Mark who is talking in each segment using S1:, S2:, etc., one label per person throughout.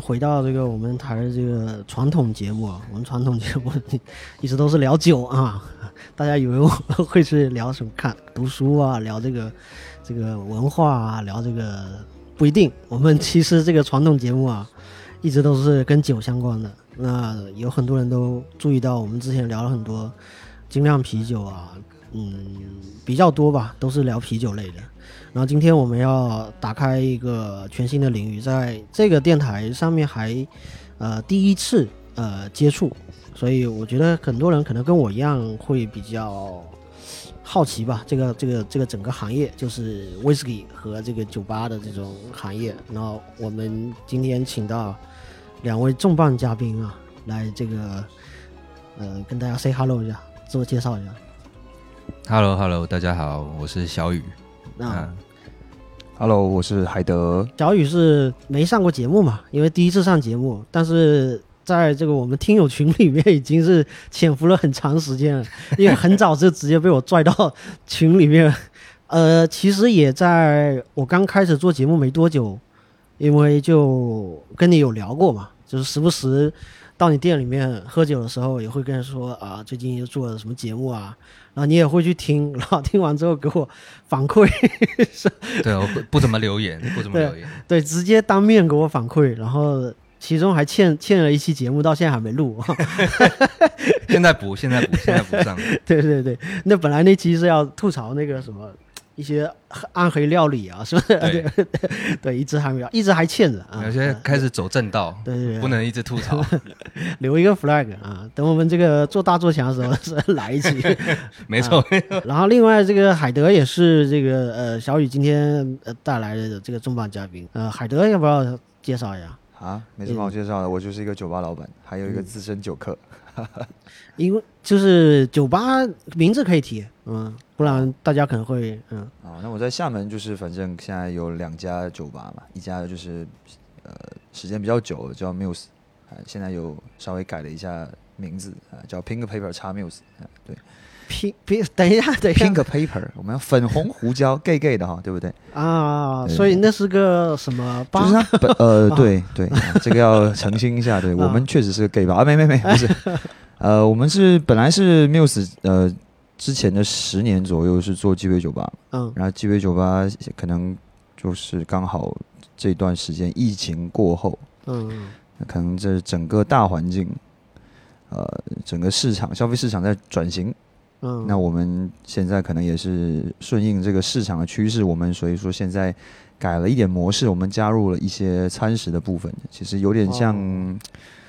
S1: 回到这个我们台的这个传统节目啊，我们传统节目一直都是聊酒啊，大家以为我会是聊什么看读书啊，聊这个这个文化啊，聊这个不一定。我们其实这个传统节目啊，一直都是跟酒相关的。那有很多人都注意到，我们之前聊了很多精酿啤酒啊，嗯，比较多吧，都是聊啤酒类的。然后今天我们要打开一个全新的领域，在这个电台上面还呃第一次呃接触，所以我觉得很多人可能跟我一样会比较好奇吧。这个这个这个整个行业就是 whisky 和这个酒吧的这种行业。然后我们今天请到两位重磅嘉宾啊，来这个呃跟大家 say hello 一下，自我介绍一下。
S2: Hello Hello，大家好，我是小雨。
S1: 那、
S2: 啊
S3: ，Hello，我是海德。
S1: 小雨是没上过节目嘛，因为第一次上节目，但是在这个我们听友群里面已经是潜伏了很长时间了，因为很早就直接被我拽到群里面。呃，其实也在我刚开始做节目没多久，因为就跟你有聊过嘛，就是时不时到你店里面喝酒的时候，也会跟人说啊，最近又做了什么节目啊，然后你也会去听，然后听完之后给我反馈，
S2: 对，我不不怎么留言，不怎么留言。
S1: 对，直接当面给我反馈，然后其中还欠欠了一期节目，到现在还没录。
S2: 现在补，现在补，现在补上。
S1: 对对对，那本来那期是要吐槽那个什么一些暗黑料理啊，是不是？
S2: 对
S1: 对，一直还没有，一直还欠着啊。
S2: 有些开始走正道，
S1: 对对对，
S2: 不能一直吐槽。
S1: 留一个 flag 啊，等我们这个做大做强的时候是来一期。
S2: 没错，
S1: 然后另外这个海德也是这个呃小雨今天呃带来的这个重磅嘉宾，呃海德要不要介绍一下？
S3: 啊，没什么好介绍的，我就是一个酒吧老板，还有一
S1: 嗯
S3: 个资深酒客。
S1: 因为就是酒吧名字可以提，嗯，不然大家可能会嗯
S3: 啊，那我在厦门就是，反正现在有两家酒吧嘛，一家就是呃时间比较久，叫 Muse，啊，现在有稍微改了一下名字啊，叫 Pink Paper 叉 Muse，啊，对。
S1: 拼拼，等一下等一下
S3: ，Pink Paper，我们要粉红胡椒 gay gay 的哈，对不对？
S1: 啊，所以那是个什么吧？
S3: 就是它本呃，对对、啊这个要澄清一下，对我们确实是个 gay 吧？啊，没没没，不是，呃，我们是本来是 Muse，呃，之前的十年左右是做鸡尾酒吧，
S1: 嗯
S3: 然后鸡尾酒吧可能就是刚好这段时间疫情过后，
S1: 嗯
S3: 可能这整个大环境，呃，整个市场消费市场在转型，
S1: 嗯，
S3: 那我们现在可能也是顺应这个市场的趋势，我们所以说现在改了一点模式，我们加入了一些餐食的部分，其实有点像
S1: 哦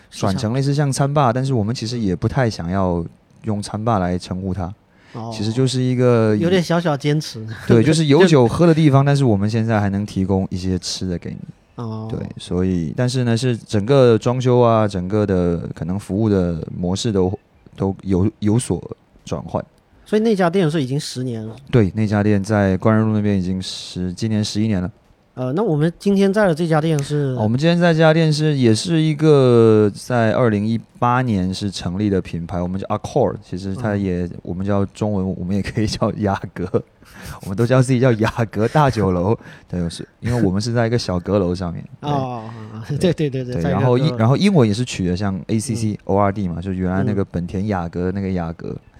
S3: 转成类似像餐霸，但是我们其实也不太想要用餐霸来称呼它，
S1: 哦。
S3: 其实就是一个
S1: 有点小小坚持。
S3: 对，就是有酒喝的地方，但是我们现在还能提供一些吃的给你。
S1: 哦，
S3: 对，所以但是呢，是整个装修啊，整个的可能服务的模式都都有有所转换。
S1: 所以那家店是已经十年了。
S3: 对，那家店在关人路那边已经十今年十一年了。
S1: 呃，那我们今天在的这家店是
S3: 哦我们今天在这家店是也是一个在二零一八年是成立的品牌，我们叫 Accord，其实它
S1: 嗯
S3: 也、我们叫中文，我们也可以叫雅阁，我们都叫自己叫雅阁大酒楼。对，是因为我们是在一个小阁楼上面。
S1: 哦，哦对对对对，
S3: 然后英然后英文也是取的像 A C C O R D 嘛，就原来那
S1: 嗯
S3: 个本田雅阁那个雅阁，对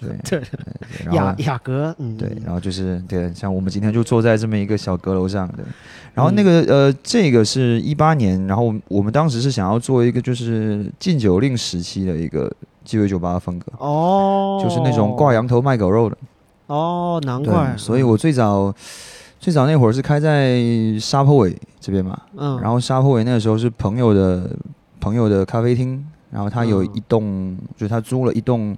S3: 对
S1: 对 雅
S3: 后
S1: 雅阁，嗯，
S3: 对，然后就是对，像我们今天就坐在这么一个小阁楼上的，然后那
S1: 嗯
S3: 个呃，这个是一八年，然后我们当时是想要做一个就是禁酒令时期的一个鸡尾酒吧的风格，
S1: 哦，
S3: 就是那种挂羊头卖狗肉的，
S1: 哦，难怪，，
S3: 所以我最早最早那会儿是开在沙坡尾这边嘛，
S1: 嗯，
S3: 然后沙坡尾那个时候是朋友的朋友的咖啡厅，然后他有
S1: 嗯。
S3: 一栋，就是他租了一栋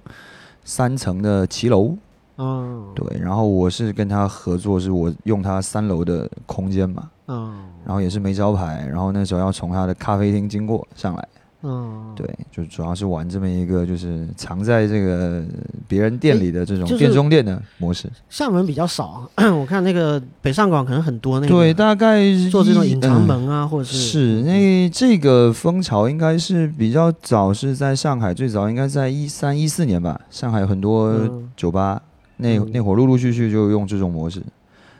S3: 三层的骑楼，
S1: 嗯，
S3: 对，然后我是跟他合作，是我用他三楼的空间嘛，
S1: 嗯，
S3: 然后也是没招牌，然后那时候要从他的咖啡厅经过上来，
S1: 嗯，
S3: 对，就主要是玩这么一个就是藏在这个别人店里的这种店中店的模式，
S1: 厦门比较少，我看那个北上广可能很多那个
S3: 对，大概
S1: 做这种隐藏。
S3: 嗯
S1: 门啊，或者是
S3: 是，那这个风潮应该是比较早，是在上海，最早应该在一三一四年吧。上海有很多
S1: 嗯
S3: 酒吧，那
S1: 嗯
S3: 那会儿陆陆续续就用这种模式，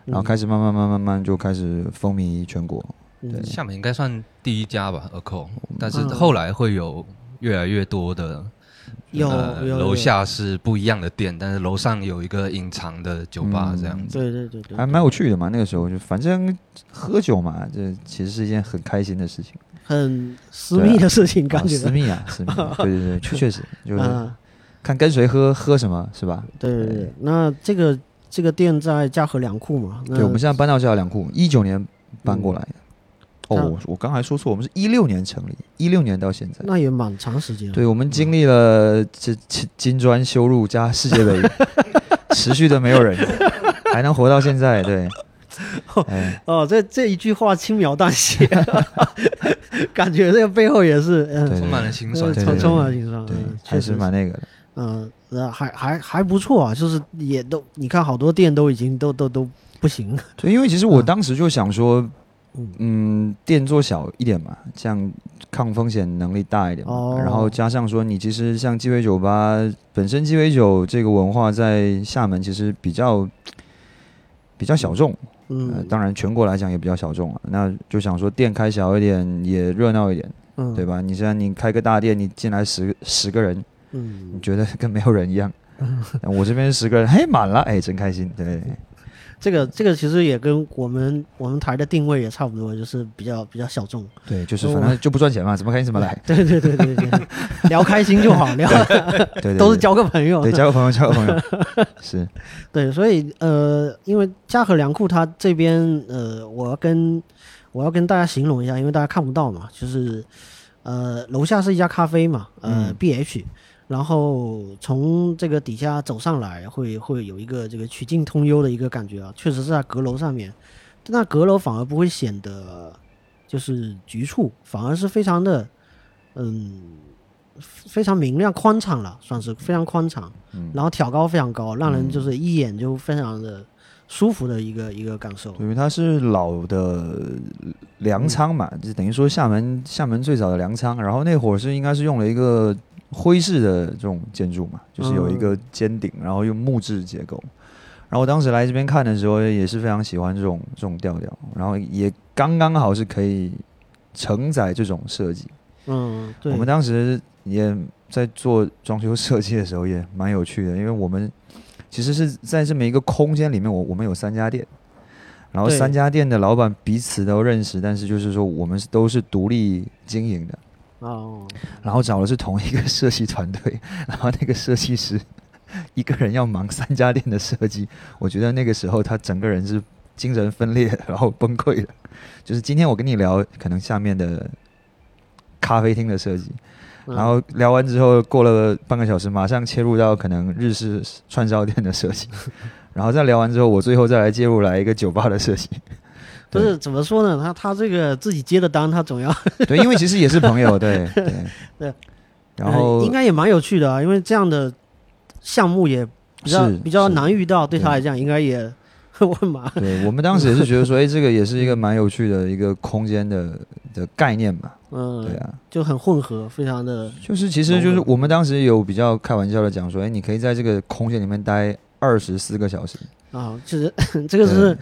S3: 然后开
S1: 始
S3: 始慢慢慢慢慢慢就开始风靡全国。
S1: 嗯
S2: 厦门应该算第一家吧，二扣，但是
S1: 嗯
S2: 后来会有越来越多的。
S1: 有
S2: 呃
S1: 有有
S2: 楼下是不一样的店，但是楼上有一个隐藏的酒吧
S3: 嗯
S2: 这样子。
S1: 对对对对，
S3: 还蛮有趣的嘛。那个时候就反正喝酒嘛，这其实是一件很开心的事情，
S1: 很私密的事情，感觉
S3: 啊私密啊，私密啊。对对对，确确实就是
S1: 啊，
S3: 看跟谁喝喝什么是吧？
S1: 对对对。那这个这个店在嘉禾粮库嘛？
S3: 对，我们现在搬到嘉禾粮库，一九年搬过来的。
S1: 嗯
S3: 哦，我我刚才说错，我们是一六年成立，一六年到现在。
S1: 那也蛮长时间了。
S3: 对，我们经历了这金金砖修路加世界杯，持续的没有人 还能活到现在。对，哎，
S1: 哦，这这一句话轻描淡写，感觉这个背后也是嗯，
S2: 充满了辛酸。
S1: 充充满了心酸，
S3: 对
S1: 嗯，
S3: 还是
S1: 确实
S3: 蛮那个的。
S1: 嗯，呃，还还还不错啊，就是也都你看好多店都已经都都都不行了，
S3: 对，因为其实我当时就想说，
S1: 嗯
S3: 嗯，店做小一点嘛，这样抗风险能力大一点嘛。
S1: 哦
S3: 然后加上说，你其实像鸡尾酒吧本身，鸡尾酒这个文化在厦门其实比较比较小众，呃
S1: 嗯，，
S3: 当然全国来讲也比较小众啊。那就想说店开小一点，也热闹一点，
S1: 嗯，
S3: 对？吧？你现在你开个大店，你进来十十个人，你
S1: 嗯，
S3: 觉得跟没有人一样。我这边十个人，嘿，满了，哎，真开心。对，
S1: 这个这个其实也跟我们我们台的定位也差不多，就是比较比较小众。
S3: 对，就是反正就不赚钱嘛，怎么开心怎么来。
S1: 对对对对对，聊开心就好，聊
S3: 对对，
S1: 都是交个朋友。
S3: 对，交个朋友，交个朋友，是，
S1: 对，所以呃，因为嘉禾粮库它这边呃，我要跟我要跟大家形容一下，因为大家看不到嘛，就是呃，楼下是一家咖啡嘛，呃、
S3: 嗯
S1: b h 然后从这个底下走上来会会有一个这个曲径通幽的一个感觉啊，确实是在阁楼上面，但那阁楼反而不会显得就是局促，反而是非常的嗯非常明亮宽敞了，算是非常宽敞。
S3: 嗯，
S1: 然后挑高非常高，让人就是一眼就非常的舒服的一个一个感受。
S3: 因为它是老的粮仓嘛，就等于说厦门厦门最早的粮仓，然后那会儿是应该是用了一个徽式的这种建筑嘛，就是有一个尖顶，然后用木质结构。然后我当时来这边看的时候，也是非常喜欢这种这种调调，然后也刚刚好是可以承载这种设计。
S1: 嗯，对，
S3: 我们当时也在做装修设计的时候也蛮有趣的，因为我们其实是在这么一个空间里面，我我们有三家店，然后三家店的老板彼此都认识，但是就是说我们是都是独立经营的，
S1: 哦，
S3: 然后找的是同一个设计团队，然后那个设计师一个人要忙三家店的设计，我觉得那个时候他整个人是精神分裂，然后崩溃的。就是今天我跟你聊，可能下面的咖啡厅的设计，
S1: 嗯
S3: 然后聊完之后，过了半个小时，马上切入到可能日式串烧店的设计，然后再聊完之后，我最后再来介入来一个酒吧的设计。
S1: 不是怎么说呢？他他这个自己接的单，他总要，
S3: 对，因为其实也是朋友，对 对
S1: 对。
S3: 然后
S1: 呃应该也蛮有趣的啊，因为这样的项目也比较比较难遇到，对他来讲应该也
S3: 对我们当时也是觉得说，哎，这个也是一个蛮有趣的一个空间的的概念吧。
S1: 嗯，
S3: 对啊，
S1: 就很混合，非常的
S3: 就是其实就是我们当时有比较开玩笑的讲说，哎，你可以在这个空间里面待二十四个小时，
S1: 啊，就是 这个是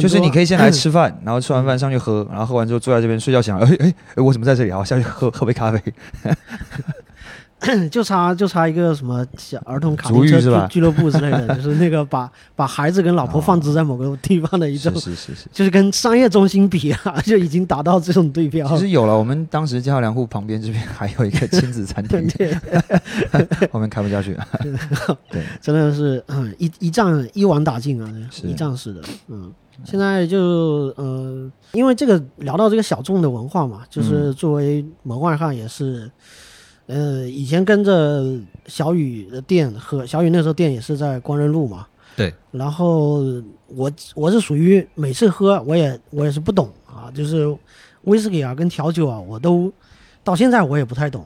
S3: 就是你可以先来吃饭，然后吃完饭上去喝，然后喝完之后坐在这边睡觉，想，哎哎哎，我怎么在这里啊？我下去喝喝杯咖啡。
S1: 就差就差一个什么小儿童卡
S3: 足
S1: 丁车俱俱乐部之类的，就是那个把把孩子跟老婆放置在某个地方的一种
S3: 是，是是是。
S1: 就是跟商业中心比啊，就已经达到这种对标。
S3: 其实有了，我们当时嘉禾粮库旁边这边还有一个亲子餐厅，
S1: 对，
S3: 后面开不下去了。对，
S1: 真的是嗯一一仗一网打尽啊，
S3: 是
S1: 一仗式的。嗯，现在就呃，因为这个聊到这个小众的文化嘛，
S3: 嗯
S1: 就是作为门外汉也是，呃，以前跟着小雨的店和小雨那时候店也是在光仁路嘛。
S2: 对。
S1: 然后我我是属于每次喝我也我也是不懂啊，就是威士忌啊跟调酒啊我都到现在我也不太懂。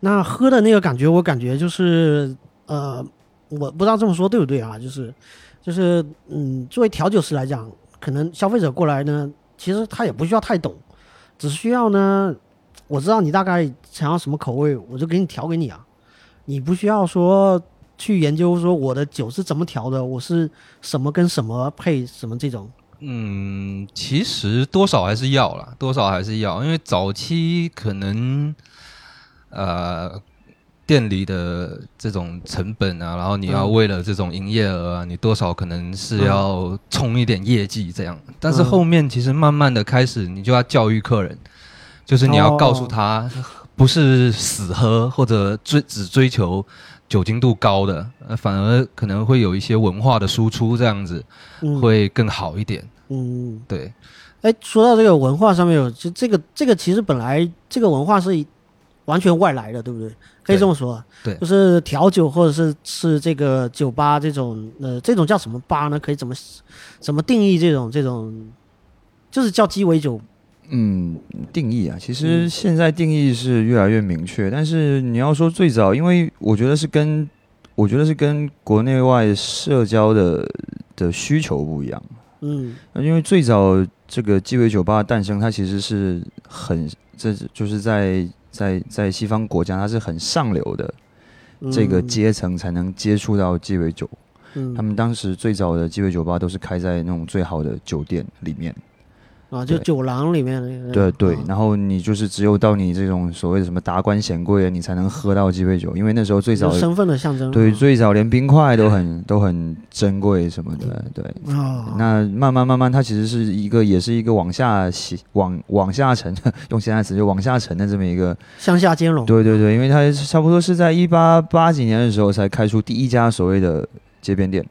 S1: 那喝的那个感觉，我感觉就是呃，我不知道这么说对不对啊？就是就是嗯，作为调酒师来讲，可能消费者过来呢，其实他也不需要太懂，只需要呢，我知道你大概想要什么口味，我就给你调给你啊。你不需要说去研究说我的酒是怎么调的，我是什么跟什么配什么这种，
S2: 嗯，其实多少还是要啦，多少还是要，因为早期可能呃店里的这种成本啊，然后你要
S1: 嗯
S2: 为了这种营业额啊，你多少可能是要冲一点业绩这样。但是
S1: 嗯
S2: 后面其实慢慢的开始，你就要教育客人，就是你要告诉他，不是死喝或者追只追求酒精度高的，呃，反而可能会有一些文化的输出这样子。
S1: 嗯，
S2: 会更好一点。
S1: 嗯，
S2: 对，
S1: 哎，说到这个文化上面有，就这个这个其实本来这个文化是完全外来的，对不对？可以这么说，
S2: 对
S1: 就是调酒或者是是这个酒吧这种，呃，这种叫什么吧呢？可以怎么怎么定义这种这种，就是叫鸡尾酒，
S3: 嗯，定义啊，其实
S1: 嗯
S3: 现在定义是越来越明确，但是你要说最早，因为我觉得是跟我觉得是跟国内外社交的的需求不一样。
S1: 嗯
S3: 因为最早这个鸡尾酒吧的诞生，它其实是很这就是在在在西方国家，它是很上流的
S1: 嗯
S3: 这个阶层才能接触到鸡尾酒。
S1: 嗯
S3: 他们当时最早的鸡尾酒吧都是开在那种最好的酒店里面。
S1: 啊，就酒廊里面那个，
S3: 对对
S1: 啊，
S3: 然后你就是只有到你这种所谓的什么达官显贵，你才能喝到鸡尾酒，因为那时候最早
S1: 就身份的象征，
S3: 对
S1: 啊。
S3: 最早连冰块都很都很珍贵什么的，对。
S1: 啊，
S3: 那慢慢慢慢，它其实是一个，也是一个往下洗往往下沉，用现在词就往下沉的这么一个。
S1: 向下兼容，
S3: 对对对，因为它差不多是在一八八几年的时候才开出第一家所谓的街边店，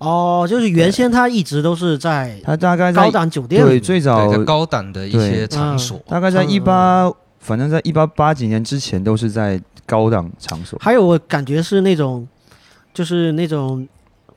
S1: 哦，就是原先他一直都是在
S3: 他大概在
S1: 高档酒店
S3: 对，最早
S2: 高档的一些场所，
S3: 大概在
S1: 嗯。
S3: 一八，反正在一八八几年之前都是在高档场所。
S1: 还有我感觉是那种，就是那种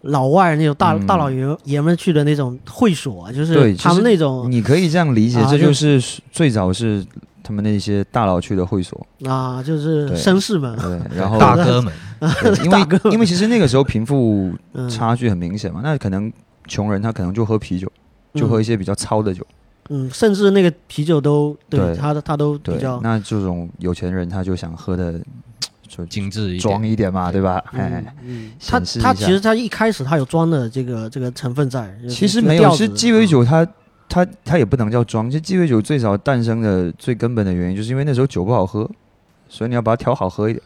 S1: 老外那种大、
S3: 嗯。
S1: 大老爷爷们去的那种会所啊，就是
S3: 对
S1: 他们那种
S3: 你可以这样理解，
S1: 啊
S3: 这就是最早是他们那些大佬去的会所，
S1: 啊，就是绅士们，
S3: 对，然后
S2: 大哥们，
S3: 对 因
S1: 大哥
S3: 为因为其实那个时候贫富
S1: 嗯，
S3: 差距很明显嘛，那可能穷人他可能就喝啤酒，就喝一些比较糙的酒，
S1: 嗯，甚至那个啤酒都对
S3: 对。
S1: 他他都比较，
S3: 那这种有钱人他就想喝的 就
S2: 精致一
S3: 装
S2: 点。
S3: 一点嘛，对。吧？
S1: 嗯
S3: 哎，
S1: 嗯，他他其实他一开始他有装的这个这个成分在，
S3: 其实没有，是鸡尾酒它。它它也不能叫装，其实鸡尾酒最早诞生的最根本的原因，就是因为那时候酒不好喝，所以你要把它调好喝一点。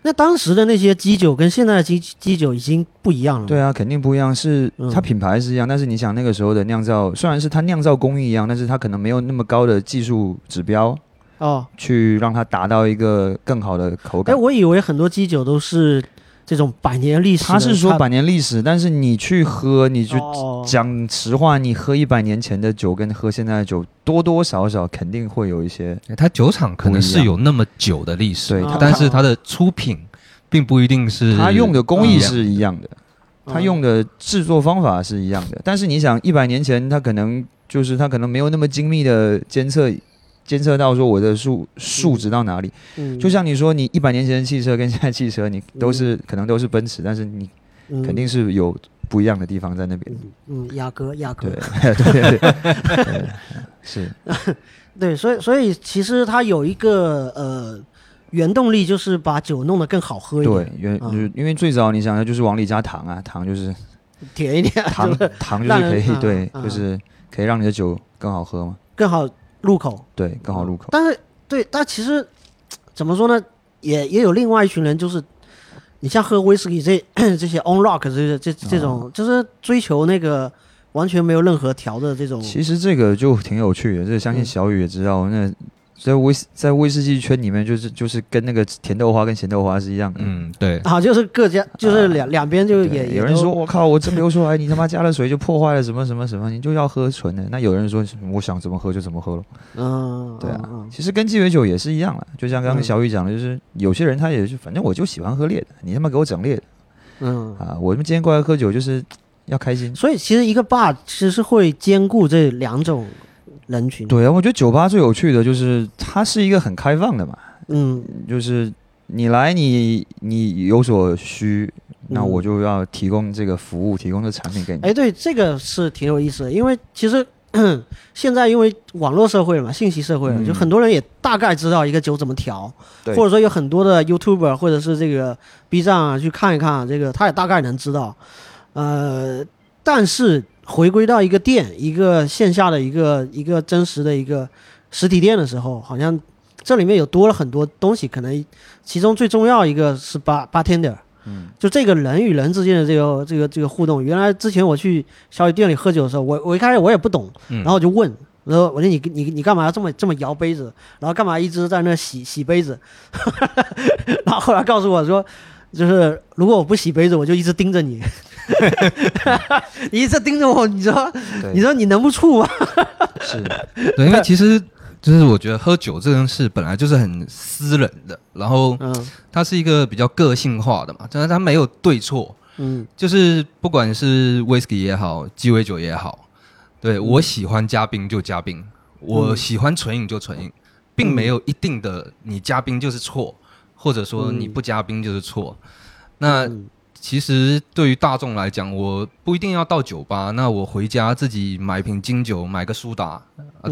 S1: 那当时的那些鸡酒跟现在的鸡鸡酒已经不一样了，
S3: 对啊，肯定不一样，是
S1: 嗯
S3: 它品牌是一样，但是你想那个时候的酿造，虽然是它酿造工艺一样，但是它可能没有那么高的技术指标
S1: 哦，
S3: 去让它达到一个更好的口
S1: 哎，
S3: 感。
S1: 我以为很多鸡酒都是这种百年历史的，
S3: 它是说百年历史，但是你去喝，你就
S1: 哦。
S3: 讲实话，你喝一百年前的酒跟喝现在的酒，多多少少肯定会有一些。
S2: 它酒厂可能是有那么久的历史，
S3: 对
S1: 它
S2: 但是它的出品并不一定是
S3: 它用的工艺是一样的，
S1: 嗯。
S3: 它用的制作方法是一样的，但是你想，一百年前它可能就是它可能没有那么精密的监测，监测到说我的数数值到哪里。
S1: 嗯
S3: 就像你说，你一百年前的汽车跟现在汽车，你都是、可能都是奔驰，但是你
S1: 嗯。
S3: 肯定是有不一样的地方在那边。
S1: 嗯，雅阁雅阁。
S3: 对 对对对对，是。
S1: 对，所以所以其实它有一个呃原动力，就是把酒弄得更好喝一点，
S3: 对，原
S1: 嗯
S3: 因为最早你想的就是往里加糖啊，糖就是
S1: 甜一点，
S3: 糖糖就是可以
S1: 嗯
S3: 对，
S1: 嗯
S3: 就是可以让你的酒更好喝嘛，
S1: 更好入口。
S3: 对，刚好入口。
S1: 但是对，但其实怎么说呢，也也有另外一群人，就是你像喝威士忌这 这些 on rock 这些这这种，就是追求那个完全没有任何调的这种。
S3: 其实这个就挺有趣的，这相信
S1: 嗯
S3: 小雨也知道，那在威士在威士忌圈里面，就是就是跟那个甜豆花跟咸豆花是一样的。
S2: 嗯，对，
S1: 啊，就是各家就是两、两边就
S3: 对
S1: 也也
S3: 有人说我靠，我蒸馏出来，你他妈加了水就破坏了什么什么什么，你就要喝纯的。那有人说我想怎么喝就怎么喝了。
S1: 嗯，
S3: 对啊其实跟鸡尾酒也是一样了，就像刚刚
S1: 嗯
S3: 小雨讲的，就是有些人他也是，反正我就喜欢喝烈的，你他妈给我整烈的
S1: 嗯，
S3: 啊！我们今天过来喝酒就是要开心。
S1: 所以其实一个 bar 其实是会兼顾这两种人群。，
S3: 对啊，我觉得酒吧最有趣的就是它是一个很开放的嘛，
S1: 嗯
S3: 就是你来你你有所需，那
S1: 嗯
S3: 我就要提供这个服务，提供这产品给你。
S1: 哎，对，这个是挺有意思的，因为其实 现在因为网络社会了嘛，信息社会了，
S3: 嗯
S1: 就很多人也大概知道一个酒怎么调，
S3: 对
S1: 或者说有很多的 YouTuber 或者是这个 B 站啊去看一看，这个他也大概能知道。呃，但是回归到一个店，一个线下的一个一个真实的一个实体店的时候，好像这里面有多了很多东西，可能其中最重要一个是 bar bartender，
S3: 嗯，
S1: 就这个人与人之间的这个这个这个互动。原来之前我去小雨店里喝酒的时候，我我一开始我也不懂，
S2: 嗯
S1: 然后我就问。我说我说你你你干嘛要这么这么摇杯子？然后干嘛一直在那洗洗杯子？然后后来告诉我说，就是如果我不洗杯子，我就一直盯着你，你一直盯着我，你说
S3: 对，
S1: 你说你能不怵吗？
S3: 是，
S2: 对，因为其实就是我觉得喝酒这件事本来就是很私人的，然后
S1: 嗯。
S2: 它是一个比较个性化的嘛，但是它没有对错，
S1: 嗯。
S2: 就是不管是 whisky 也好，鸡尾酒也好，对我喜欢加冰就加冰，我喜欢纯饮就纯饮，并没有一定的你加冰就是错，或者说你不加冰就是错。那
S1: 嗯
S2: 其实对于大众来讲，我不一定要到酒吧，那我回家自己买一瓶金酒，买个苏打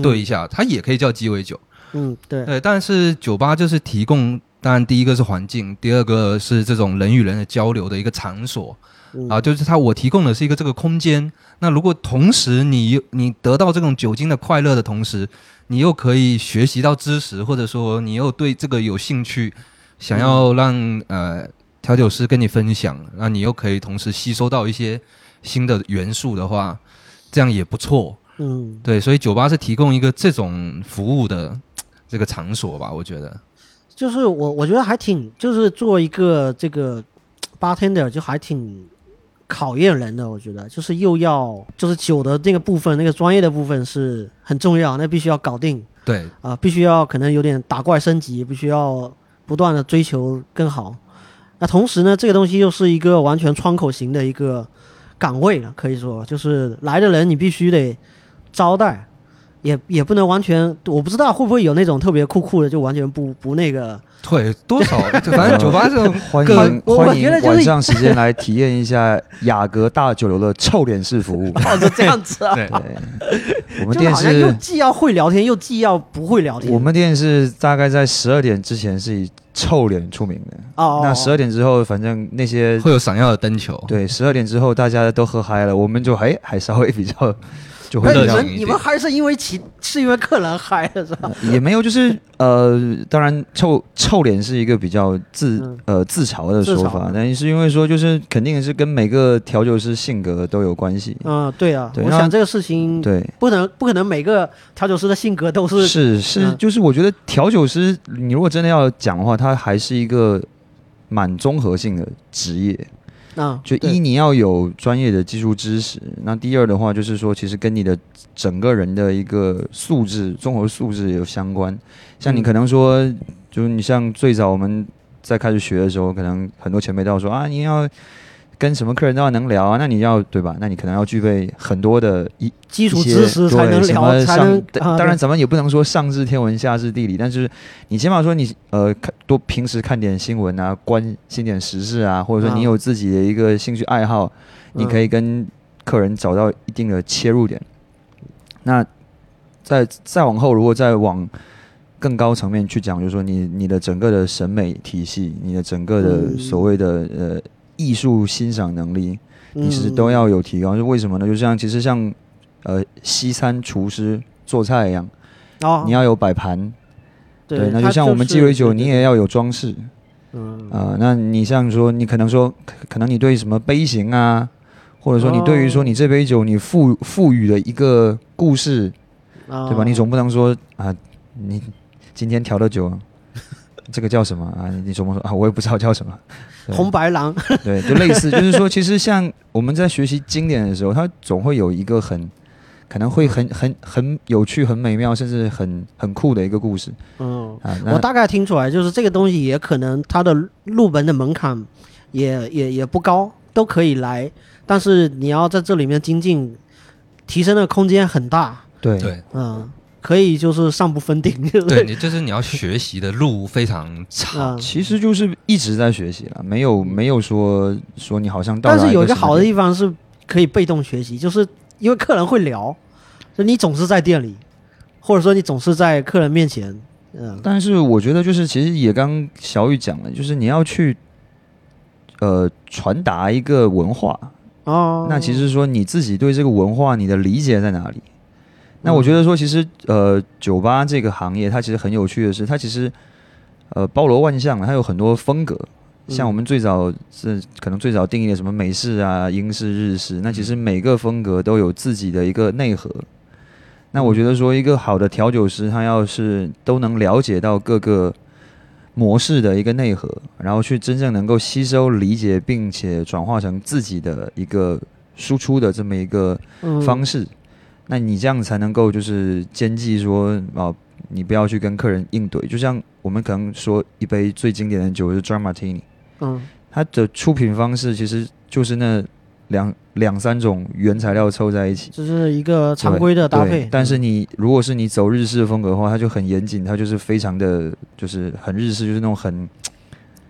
S2: 兑一下，它也可以叫鸡尾酒。
S1: 嗯，对，
S2: 对，但是酒吧就是提供，当然第一个是环境，第二个是这种人与人的交流的一个场所
S1: 嗯
S2: 啊，就是它我提供的是一个这个空间。那如果同时你你得到这种酒精的快乐的同时，你又可以学习到知识，或者说你又对这个有兴趣，想要让呃调酒师跟你分享，那你又可以同时吸收到一些新的元素的话，这样也不错。
S1: 嗯，
S2: 对，所以酒吧是提供一个这种服务的这个场所吧，我觉得。
S1: 就是我我觉得还挺，就是做一个这个 bartender 就还挺考验人的，我觉得就是又要就是酒的那个部分，那个专业的部分是很重要，那必须要搞定
S2: 对，
S1: 啊、必须要可能有点打怪升级，必须要不断的追求更好。那同时呢，这个东西又是一个完全窗口型的一个岗位了，可以说就是来的人你必须得招待，也也不能完全，我不知道会不会有那种特别酷酷的，就完全不不那个。
S2: 对，多少，反正酒吧这种
S3: 欢迎
S1: 我我
S3: 欢迎
S1: 觉得就是
S3: 晚上时间来体验一下雅阁大酒楼的臭脸式服务。
S1: 哦，是这样子啊。
S2: 对
S3: 对，我们
S1: 就
S3: 店
S1: 好像又，既要会聊天，又既要不会聊天。
S3: 我们店是大概在十二点之前是以臭脸出名的。
S1: 哦，
S3: 那十二点之后，反正那些
S2: 会有闪耀的灯球。
S3: 对十二点之后大家都喝嗨了，我们就还还稍微比较就会
S1: 那你们你们嗨是因为其是因为客人嗨了是吧？
S3: 也没有，就是呃，当然臭臭脸是一个比较自、
S1: 嗯
S3: 呃自嘲的说法，但是因为说就是肯定是跟每个调酒师性格都有关系。
S1: 嗯，对啊，
S3: 对
S1: 我想这个事情
S3: 对，
S1: 不能不可能每个调酒师的性格都是
S3: 是是，
S1: 嗯
S3: 就是我觉得调酒师，你如果真的要讲的话，他还是一个蛮综合性的职业。
S1: 啊，
S3: 就一你要有专业的技术知识，那第二的话就是说，其实跟你的整个人的一个素质、综合素质有相关。像你
S1: 嗯
S3: 可能说，就是你像最早我们在开始学的时候，可能很多前辈都要说啊，你要跟什么客人都要能聊啊，那你要对吧？那你可能要具备很多的一
S1: 基础知识才能聊，
S3: 么上
S1: 才能啊
S3: 当当然，咱们也不能说上知天文下知地理，但是你起码说你呃看多平时看点新闻啊，关心点时事啊，或者说你
S1: 啊
S3: 有自己的一个兴趣爱好，你可
S1: 以
S3: 以跟客人找到一定的切入点。那再再往后，如果再往更高层面去讲，就是说你你的整个的审美体系，你的整个的
S1: 嗯
S3: 所谓的呃艺术欣赏能力，你其实
S1: 嗯
S3: 都要有提高。是为什么呢？就像其实像呃西餐厨师做菜一样，
S1: 哦，
S3: 你要有摆盘，
S1: 对，
S3: 那就像我们鸡尾酒，你也要有装饰
S1: 嗯
S3: 啊、那你像说，你可能说，可可能你对什么杯型啊，或者说你对于说
S1: 哦
S3: 你这杯酒你赋赋予的一个故事，对吧？
S1: 哦
S3: 你总不能说啊，你今天调的酒。这个叫什么啊？你总不能说啊，我也不知道叫什么。对
S1: 红白狼，
S3: 对，就类似，就是说，其实像我们在学习经典的时候，它总会有一个很，可能会很很很有趣、很美妙，甚至很很酷的一个故事。
S1: 嗯，
S3: 啊。
S1: 我大概听出来，就是这个东西也可能它的入门的门槛也也也不高，都可以来，但是你要在这里面精进，提升的空间很大，
S3: 对。
S2: 对。
S1: 嗯，可以就是上不封顶，对，
S2: 你就是你要学习的路非常长。
S1: 嗯，
S3: 其实就是一直在学习了，没有没有说说你好像到
S1: 但是有一个好的地方是可以被动学习，就是因为客人会聊，就你总是在店里，或者说你总是在客人面前，嗯，
S3: 但是我觉得就是其实也刚小雨讲了，就是你要去呃传达一个文化，
S1: 哦，
S3: 那其实说你自己对这个文化你的理解在哪里？那
S1: 嗯
S3: 我觉得说，其实呃，酒吧这个行业它其实很有趣的是，它其实呃包罗万象，它有很多风格。像我们最早是可能最早定义的什么美式啊、英式、日式，那其实每个风格都有自己的一个内核。那我觉得说，一个好的调酒师，他要是都能了解到各个模式的一个内核，然后去真正能够吸收、理解，并且转化成自己的一个输出的这么一个
S1: 嗯
S3: 方式，那你这样才能够就是兼济说啊，你不要去跟客人硬怼。就像我们可能说一杯最经典的酒是 Dry Martini，
S1: 嗯。
S3: 它的出品方式其实就是那两两三种原材料凑在一起。
S1: 这是一个常规的搭配，，
S3: 但是你如果是你走日式风格的话，它就很严谨，它就是非常的，就是很日式，就是那种很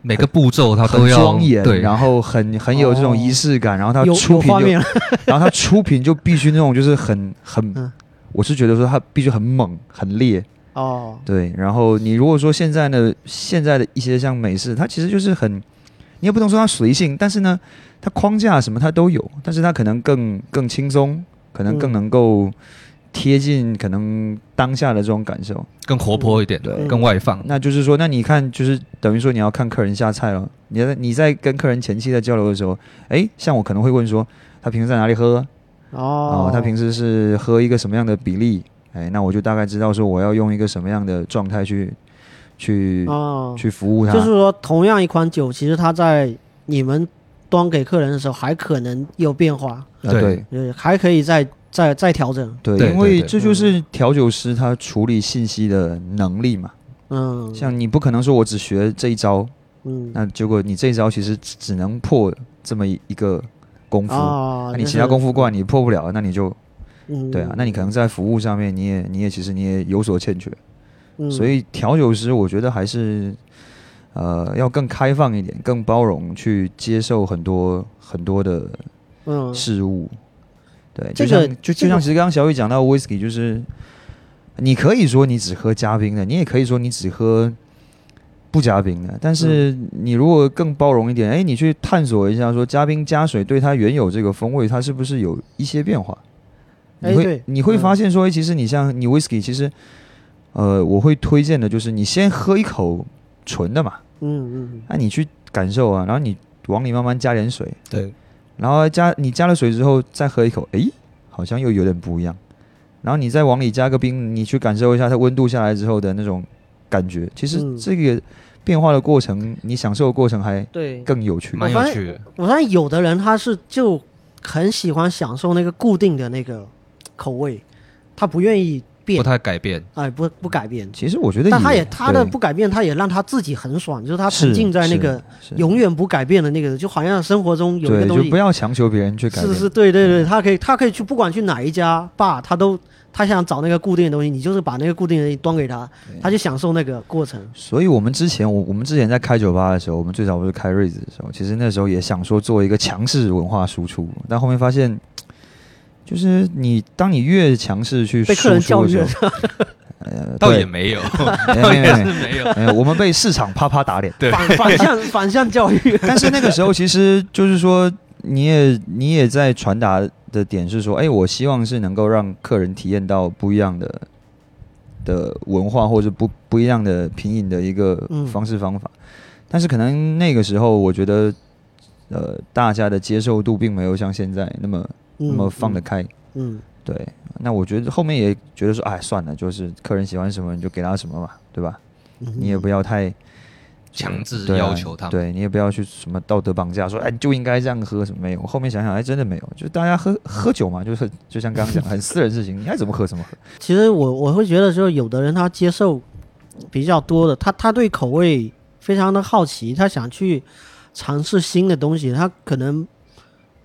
S2: 每个步骤它都
S3: 很
S2: 要
S3: 庄严，
S2: 对，
S3: 然后很很有这种仪式感，然后它出品就 然后它出品就必须那种就是很很，
S1: 嗯。
S3: 我是觉得说它必须很猛很烈，
S1: 哦，
S3: 对。然后你如果说现在的现在的一些像美式，它其实就是很，你也不能说它随性，但是呢，它框架什么它都有，但是它可能更更轻松，可能更
S1: 嗯
S3: 能够贴近可能当下的这种感受。
S2: 更活泼一点，
S3: 对
S2: 更外放。
S3: 那就是说，那你看，就是等于说你要看客人下菜了。你在你在跟客人前期在交流的时候，诶，像我可能会问说，他平时在哪里喝？
S1: 哦
S3: 哦，他平时是喝一个什么样的比例？哎，那我就大概知道说我要用一个什么样的状态去去、
S1: 哦，
S3: 去服务他。
S1: 就是说，同样一款酒，其实它在你们端给客人的时候，还可能有变化，
S2: 对
S1: 还可以再再再调整。
S3: 对，因为这就是调酒师他处理信息的能力嘛。
S1: 嗯，
S3: 像你不可能说我只学这一招，
S1: 嗯
S3: 那结果你这一招其实只只能破这么一一个功夫。
S1: 啊，
S3: 那你其他功夫过来你破不了，那你就
S1: 嗯，
S3: 对啊，那你可能在服务上面你也你也其实你也有所欠缺。
S1: 嗯，
S3: 所以调酒师，我觉得还是呃要更开放一点，更包容，去接受很多很多的
S1: 嗯，
S3: 事物。对，就像
S1: 这个
S3: 就就像其实刚刚小雨讲到 whisky，就是你可以说你只喝加冰的，你也可以说你只喝不加冰的，但是
S1: 嗯。
S3: 你如果更包容一点，哎，你去探索一下，说加冰加水对它原有这个风味，它是不是有一些变化？你会你会
S1: 嗯。
S3: 发现说，哎，其实你像你 whisky，其实呃，我会推荐的就是你先喝一口纯的嘛，
S1: 嗯嗯
S3: 那你去感受啊，然后你往里慢慢加点水，
S2: 对，
S3: 然后加你加了水之后再喝一口，诶，好像又有点不一样。然后你再往里加个冰，你去感受一下它温度下来之后的那种感觉。其实
S1: 嗯
S3: 这个变化的过程，你享受的过程还
S1: 对。
S3: 更有趣。
S2: 蛮有趣的。
S1: 我发现有的人他是就很喜欢享受那个固定的那个口味，他不愿意变
S2: 不，太改变，
S1: 哎，不不改变。
S3: 其实我觉得，
S1: 但他也他的不改变，他也让他自己很爽，就是他沉浸在那个永远不改变的那个，就好像生活中有一个，东西
S3: 就不，要强求别人去改变。
S1: 是是，对对对，他可以他可以去不管去哪一家吧，他都他想找那个固定的东西，你就是把那个固定的东西端给他，他就享受那个过程。
S3: 所以我们之前，我我们之前在开酒吧的时候，我们最早不是开瑞子的时候，其实那时候也想说做一个强势文化输出，但后面发现，就是你当你越强势去
S1: 被客人
S3: 输出
S1: 教育
S3: 的时候，呃，
S2: 倒也没有，
S3: 没
S2: 倒也是没有。
S3: 没有，我们被市场啪啪打脸。
S2: 对
S1: 反反向反向教育，
S3: 但是那个时候，其实就是说，你也你也在传达的点是说，哎，我希望是能够让客人体验到不一样的的文化，或者不不一样的品饮的一个
S1: 嗯
S3: 方式方法。但是可能那个时候，我觉得，呃，大家的接受度并没有像现在那么那么放得开。
S1: 嗯，
S3: 对，那我觉得后面也觉得说，哎，算了，就是客人喜欢什么你就给他什么嘛，对吧？
S1: 嗯
S3: 你也不要太
S2: 强制要求他们
S3: 对你也不要去什么道德绑架，说哎就应该这样喝什么没有。后面想想，哎，真的没有，就是大家喝喝酒嘛，就是就像刚刚讲，很私人事情，你爱怎么喝怎么喝。
S1: 其实我我会觉得说，有的人他接受比较多的，他他对口味非常的好奇，他想去尝试新的东西，他可能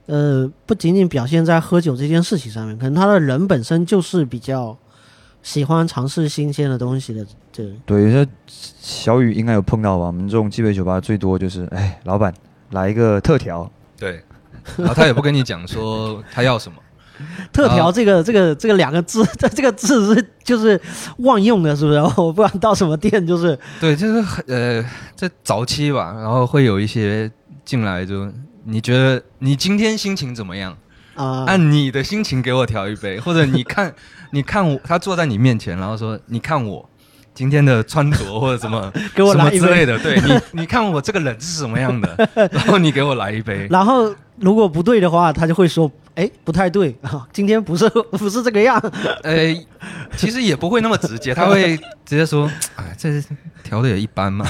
S1: 呃不仅仅表现在喝酒这件事情上面，可能他的人本身就是比较喜欢尝试新鲜的东西的。这
S3: 对，有些小雨应该有碰到吧？我们这种鸡尾酒吧最多就是，哎，老板来一个特调，
S2: 对，然后他也不跟你讲说 他要什么，
S1: 特调
S2: 啊
S1: 这个这个这个两个字，这 这个字是就是万用的，是不是？我不管到什么店，就是
S2: 对，就是很呃，在早期吧，然后会有一些进来就你觉得你今天心情怎么样？
S1: 啊，
S2: 按你的心情给我调一杯，或者你看，你看我，他坐在你面前，然后说，你看我今天的穿着或者什么
S1: 给我
S2: 什么
S1: 来一杯
S2: 之类的，对你，你看我这个人是什么样的，然后你给我来一杯，
S1: 然后如果不对的话，他就会说，哎，不太对啊，今天不是不是这个样。
S2: 呃，其实也不会那么直接，他会直接说，哎，这调的也一般嘛，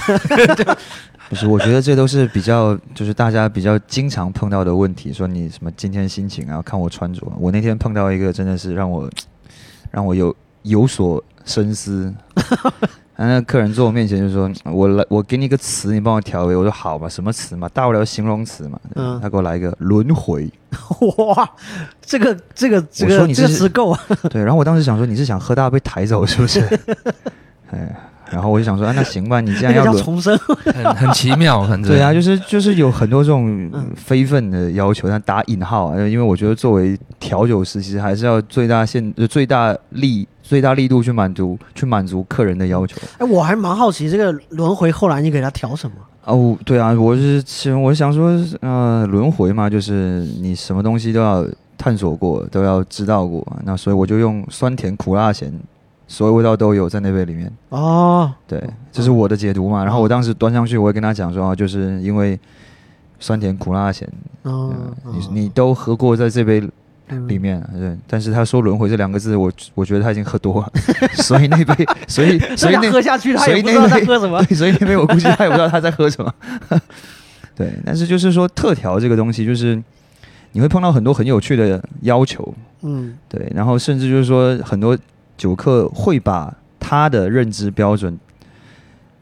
S3: 不是，我觉得这都是比较，就是大家比较经常碰到的问题。说你什么今天心情啊，看我穿着。我那天碰到一个真的是让我让我有有所深思。啊 那客人坐我面前就说：“我来，我给你一个词，你帮我调味。”我说：“好吧，什么词嘛？大不了形容词嘛。”
S1: 嗯
S3: 他给我来一个轮回。
S1: 哇，这个这个这个这
S3: 我说你是
S1: 个词够啊！
S3: 对，然后我当时想说：“你是想喝大被抬走是不是？”哎，然后我就想说：“啊，那行吧，你既
S1: 那个
S3: 然要轮，
S1: 重生。
S2: 很很奇妙，很
S3: 对啊，就是就是有很多这种
S1: 嗯
S3: 非分的要求，但打引号啊，因为我觉得作为调酒师，其实还是要最大限、呃最大力、最大力度去满足去满足客人的要求。
S1: 哎，我还蛮好奇，这个轮回后来你给他调什么？
S3: 哦，对啊，我是其实我想说，呃，轮回嘛，就是你什么东西都要探索过，都要知道过，那所以我就用酸甜苦辣咸，所有味道都有在那杯里面。
S1: 哦，
S3: 对，这是我的解读嘛。然后我当时端上去，我也跟他讲说，啊就是因为酸甜苦辣咸，
S1: 哦，
S3: 你你都喝过在这杯
S1: 嗯
S3: 里面啊，对。但是他说轮回这两个字，我我觉得他已经喝多了，所以那杯，所以 所以那
S1: 喝下去，他也不知道在喝什么。
S3: 对，所以那杯我估计他也不知道他在喝什么。对，但是就是说特调这个东西，就是你会碰到很多很有趣的要求，
S1: 嗯
S3: 对，然后甚至就是说很多酒客会把他的认知标准，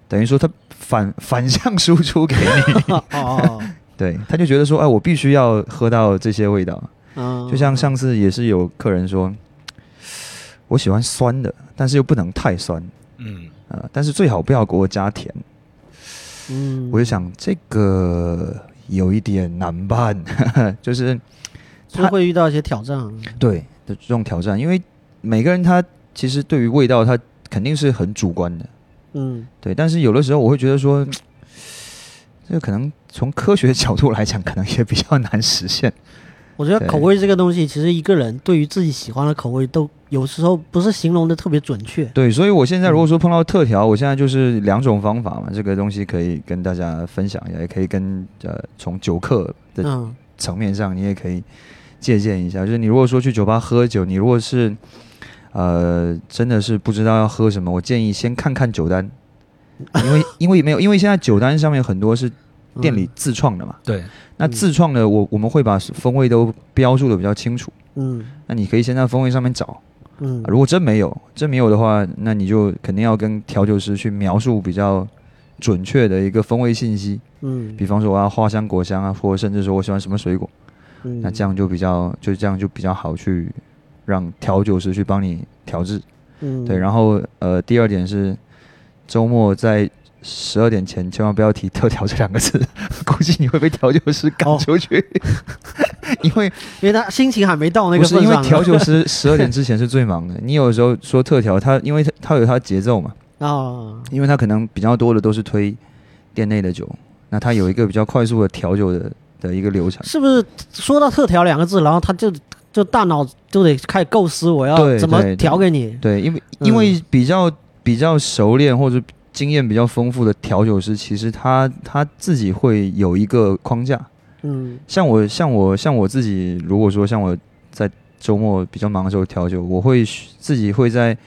S3: 等于说他反反向输出给你，
S1: 哦 哦，
S3: 对，他就觉得说，哎，我必须要喝到这些味道。
S1: 哦
S3: 就像上次也是有客人说，我喜欢酸的，但是又不能太酸。
S2: 嗯，
S3: 但是最好不要给我加甜。
S1: 嗯，
S3: 我就想这个有一点难办，就是
S1: 就会遇到一些挑战。
S3: 对的这种挑战，因为每个人他其实对于味道它肯定是很主观的，
S1: 嗯
S3: 对。但是有的时候我会觉得说，这可能从科学角度来讲，可能也比较难实现。
S1: 我觉得口味这个东西，其实一个人对于自己喜欢的口味，都有时候不是形容的特别准确。
S3: 对，所以我现在
S1: 嗯
S3: 如果说碰到特调，我现在就是两种方法嘛，这个东西可以跟大家分享一下，也可以跟呃从酒客的
S1: 嗯
S3: 层面上，你也可以借鉴一下。就是你如果说去酒吧喝酒，你如果是呃真的是不知道要喝什么，我建议先看看酒单，因为因为没有，因为现在酒单上面很多是店里自创的嘛。
S2: 对，
S3: 那自创的我我们会把风味都标注的比较清楚，
S1: 嗯。
S3: 那你可以先在风味上面找。
S1: 嗯。
S3: 啊如果真没有，真没有的话，那你就肯定要跟调酒师去描述比较准确的一个风味信息，
S1: 嗯。
S3: 比方说我要花香、果香啊，或者甚至说我喜欢什么水果，
S1: 嗯，
S3: 那这样就比较就这样就比较好去让调酒师去帮你调制。
S1: 嗯
S3: 对，然后呃，第二点是周末在十二点前千万不要提“特调”这两个字，估计你会被调酒师赶
S1: 哦
S3: 出去，因为
S1: 因为他心情还没到那个
S3: 不是因为。调酒师 十二点之前是最忙的。你有时候说特调，他因为他他有他节奏嘛，
S1: 哦，
S3: 因为他可能比较多的都是推店内的酒，那他有一个比较快速的调酒的的一个流程。
S1: 是不是说到特调两个字，然后他就就大脑就得开始构思我要怎么调给你？
S3: 对，因为
S1: 嗯
S3: 因为比较比较熟练或者经验比较丰富的调酒师，其实他他自己会有一个框架。
S1: 嗯
S3: 像我像我像我自己，如果说像我在周末比较忙的时候调酒，我会自己会在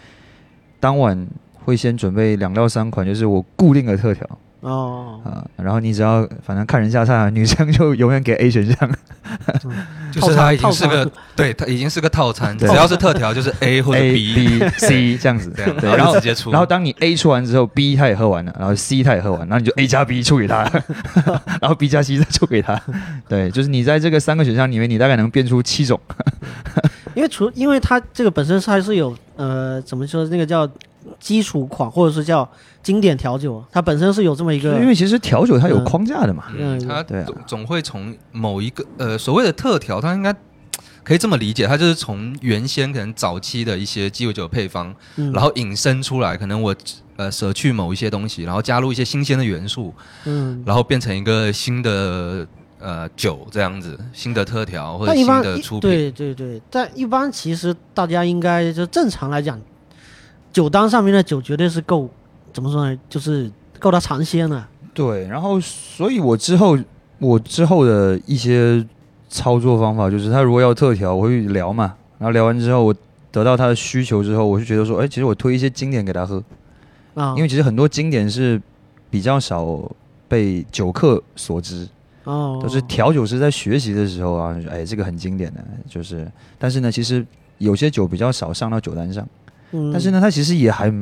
S3: 当晚会先准备两到三款，就是我固定的特调
S1: 哦，
S3: 啊，然后你只要反正看人下菜啊，女生就永远给 A 选项，
S2: 就是它已经是个，对，它已经是个套餐，只要是特调就是 A 或者
S3: A B，B C 这样子，
S2: 这样，
S3: 对，
S2: 然
S3: 然后
S2: 直接出，
S3: 然后当你 A 出完之后，B 他也喝完了，然后 C 他也喝完，然后你就 A 加 B 出给他，然后 B 加 C 再出给他。对，就是你在这个三个选项里面，你大概能变出七种。
S1: 因为除因为它这个本身是还是有呃怎么说那个叫基础款或者是叫经典调酒，它本身是有这么一个
S3: 因为其实调酒它有
S1: 嗯
S3: 框架的嘛。
S2: 嗯，
S1: 嗯
S2: 它
S3: 对啊。
S2: 总总会从某一个呃所谓的特调，它应该可以这么理解，它就是从原先可能早期的一些鸡尾酒配方，
S1: 嗯。
S2: 然后引申出来，可能我呃舍去某一些东西，然后加入一些新鲜的元素，
S1: 嗯。
S2: 然后变成一个新的呃酒这样子，新的特调或者新的出品，
S1: 对对对，但一般其实大家应该就正常来讲，酒单上面的酒绝对是够怎么说呢？就是够他尝鲜了。
S3: 对，然后所以我之后我之后的一些操作方法就是，他如果要特调，我会聊嘛，然后聊完之后，我得到他的需求之后，我就觉得说，哎，其实我推一些经典给他喝，
S1: 啊，
S3: 因为其实很多经典是比较少被酒客所知，
S1: 哦，
S3: 都是调酒师在学习的时候啊，哎，这个很经典的，就是，但是呢，其实有些酒比较少上到酒单上，
S1: 嗯，
S3: 但是呢，它其实也还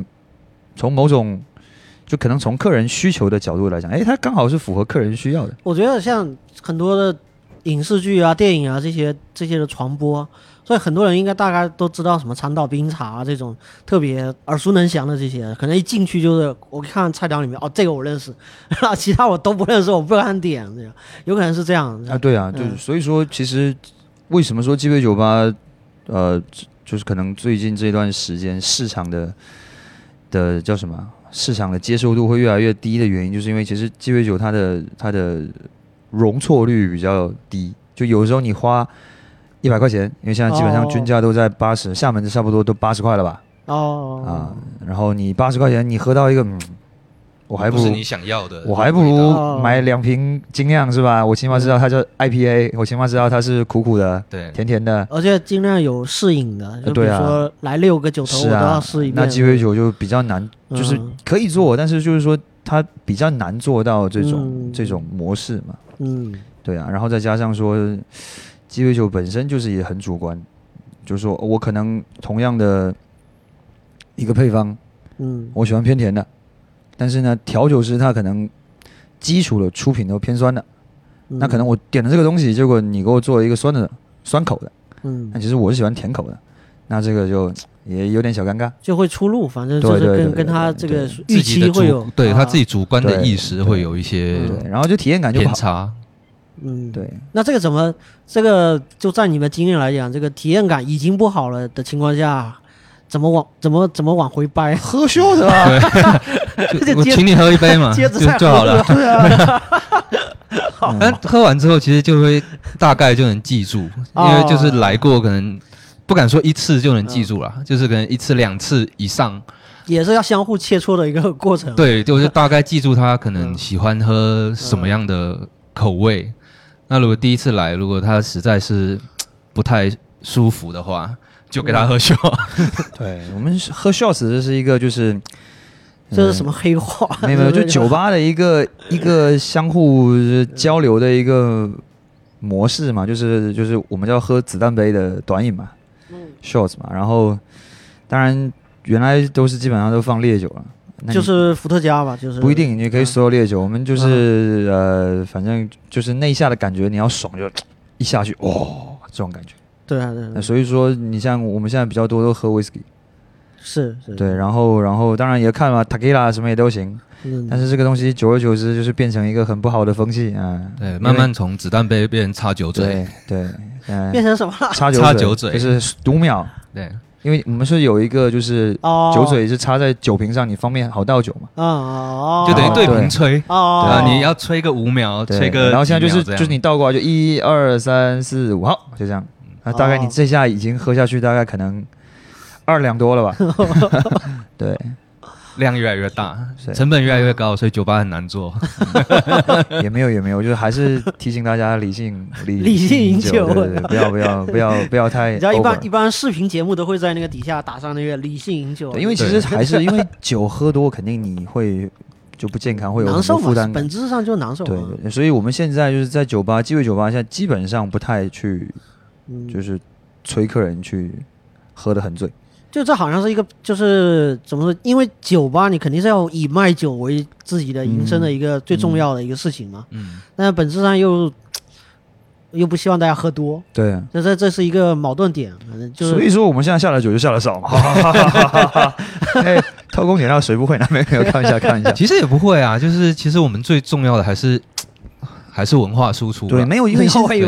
S3: 从某种就可能从客人需求的角度来讲，哎，它刚好是符合客人需要的。
S1: 我觉得像很多的影视剧啊、电影啊这些这些的传播，所以很多人应该大概都知道什么长岛冰茶啊这种特别耳熟能详的这些，可能一进去就是我看菜单里面哦这个我认识，然 后其他我都不认识，我不敢点，这样有可能是这样
S3: 啊，对啊，就是、
S1: 嗯
S3: 所以说，其实为什么说鸡尾酒吧，呃，就是可能最近这段时间市场的的叫什么，市场的接受度会越来越低的原因，就是因为其实鸡尾酒它的它的容错率比较低，就有时候你花一百块钱，因为现在基本上
S1: 哦。
S3: 均价都在八十、厦门的差不多都八十块了吧，
S1: 哦。
S3: 啊，然后你八十块钱你喝到一个，嗯，我还不如
S2: 不是你想要的，
S3: 我还不如
S1: 哦
S3: 买两瓶精酿是吧？我起码知道它叫 IPA，我起码知道它是苦苦的、
S2: 对。
S3: 甜甜的。
S1: 而且精酿有适应的，就比
S3: 对啊。
S1: 如说来六个酒头我
S3: 是
S1: 都要
S3: 啊
S1: 试一遍。
S3: 那鸡尾酒就比较难，就是
S1: 嗯。
S3: 可以做，但是就是说它比较难做到这种、
S1: 嗯。
S3: 这种模式嘛。
S1: 嗯。
S3: 对啊，然后再加上说鸡尾酒本身就是也很主观，就是说我可能同样的一个配方，
S1: 嗯。
S3: 我喜欢偏甜的，但是呢，调酒师他可能基础的出品都偏酸的。
S1: 嗯，
S3: 那可能我点的这个东西，结果你给我做了一个酸的酸口的，
S1: 嗯
S3: 那其实我是喜欢甜口的，那这个就也有点小尴尬。
S1: 就会出入，反正就是跟
S3: 对对对
S1: 跟他这个预期会有，啊
S2: 对他自己主观的意识会有一些
S3: 然后就体验感就。
S2: 偏差。
S1: 嗯，
S3: 对，
S1: 那这个怎么，这个就在你们经验来讲，这个体验感已经不好了的情况下，怎么往怎么怎么往回掰？
S3: 喝秀的啊，
S2: 就 我
S1: 接
S2: 请你喝一杯嘛，就就好了。
S1: 喝
S3: 对啊，
S2: 但喝完之后，其实就会大概就能记住，因
S1: 哦
S2: 为就是来过，可能不敢说一次就能记住了，就是可能一次两次以上。
S1: 也是要相互切磋的一个过程。
S2: 对，就是大概记住他可能
S1: 嗯
S2: 喜欢喝什么样的口味。那如果第一次来，如果他实在是不太舒服的话，就给他喝笑。
S3: 对我们喝 shots 这是一个就是。
S1: 这是什么黑话？
S3: 呃？没有没有，就酒吧的一个 一个相互交流的一个模式嘛，就是就是我们叫喝子弹杯的短饮嘛，shots 嘛，然后当然原来都是基本上都放烈酒了，
S1: 就是伏特加吧，就是。
S3: 不一定，你可以
S1: 嗯
S3: 所有烈酒，我们就是呃，反正就是那一下的感觉，你要爽就 一下去，哇、这种感觉。
S1: 对啊对啊
S3: 那所以说，你像我们现在比较多都喝 whisky，
S1: 是是，
S3: 对，然后然后当然也看嘛，tequila 什么也都行，
S1: 嗯，
S3: 但是这个东西久而久之就是变成一个很不好的风气啊。
S2: 对，慢慢从子弹杯变成插酒嘴
S3: 对。对，嗯、
S1: 变成什么了？
S3: 插酒
S2: 插酒嘴
S3: 就是读秒，
S2: 对，
S3: 因为我们是有一个就是
S1: 哦，
S3: 酒嘴是插在酒瓶上，你方便好倒酒嘛。
S1: 啊哦，
S2: 就等于对
S3: 对
S2: 瓶吹。
S1: 哦，
S2: 啊，你要吹个五秒，
S3: 对，
S2: 吹个
S3: 然后现在就是就是你倒过来就一二三四五，好，就这样。那大概你
S1: 哦
S3: 这下已经喝下去，大概可能二两多了吧？对，
S2: 量越来越大，
S3: 是
S2: 成本越来越高，所以酒吧很难做。
S3: 也没有也没有，就是还是提醒大家理性理
S1: 理性饮酒
S3: 对对对，不要不要不要不要太
S1: 你知道一般一般视频节目都会在那个底下打上那个理性饮酒，
S3: 对因为其实还是因为酒喝多，肯定你会就不健康，会有负担感
S1: 本。质上就难受。
S3: 对对，所以我们现在就是在酒吧，鸡尾酒吧，现在基本上不太去
S1: 嗯，
S3: 就是催客人去喝的很醉。
S1: 就这好像是一个，就是怎么说？因为酒吧你肯定是要以卖酒为自己的营生的一个最重要的一个事情嘛，
S2: 嗯，
S1: 但本质上又又不希望大家喝多，
S3: 对，
S1: 这这这是一个矛盾点，反正就是
S3: 所以说我们现在下的酒就下的少嘛。哎，偷工减料谁不会呢？没有看一下看一下。
S2: 其实也不会啊，就是其实我们最重要的还是 还是文化输出。
S3: 对，没有，因为现在没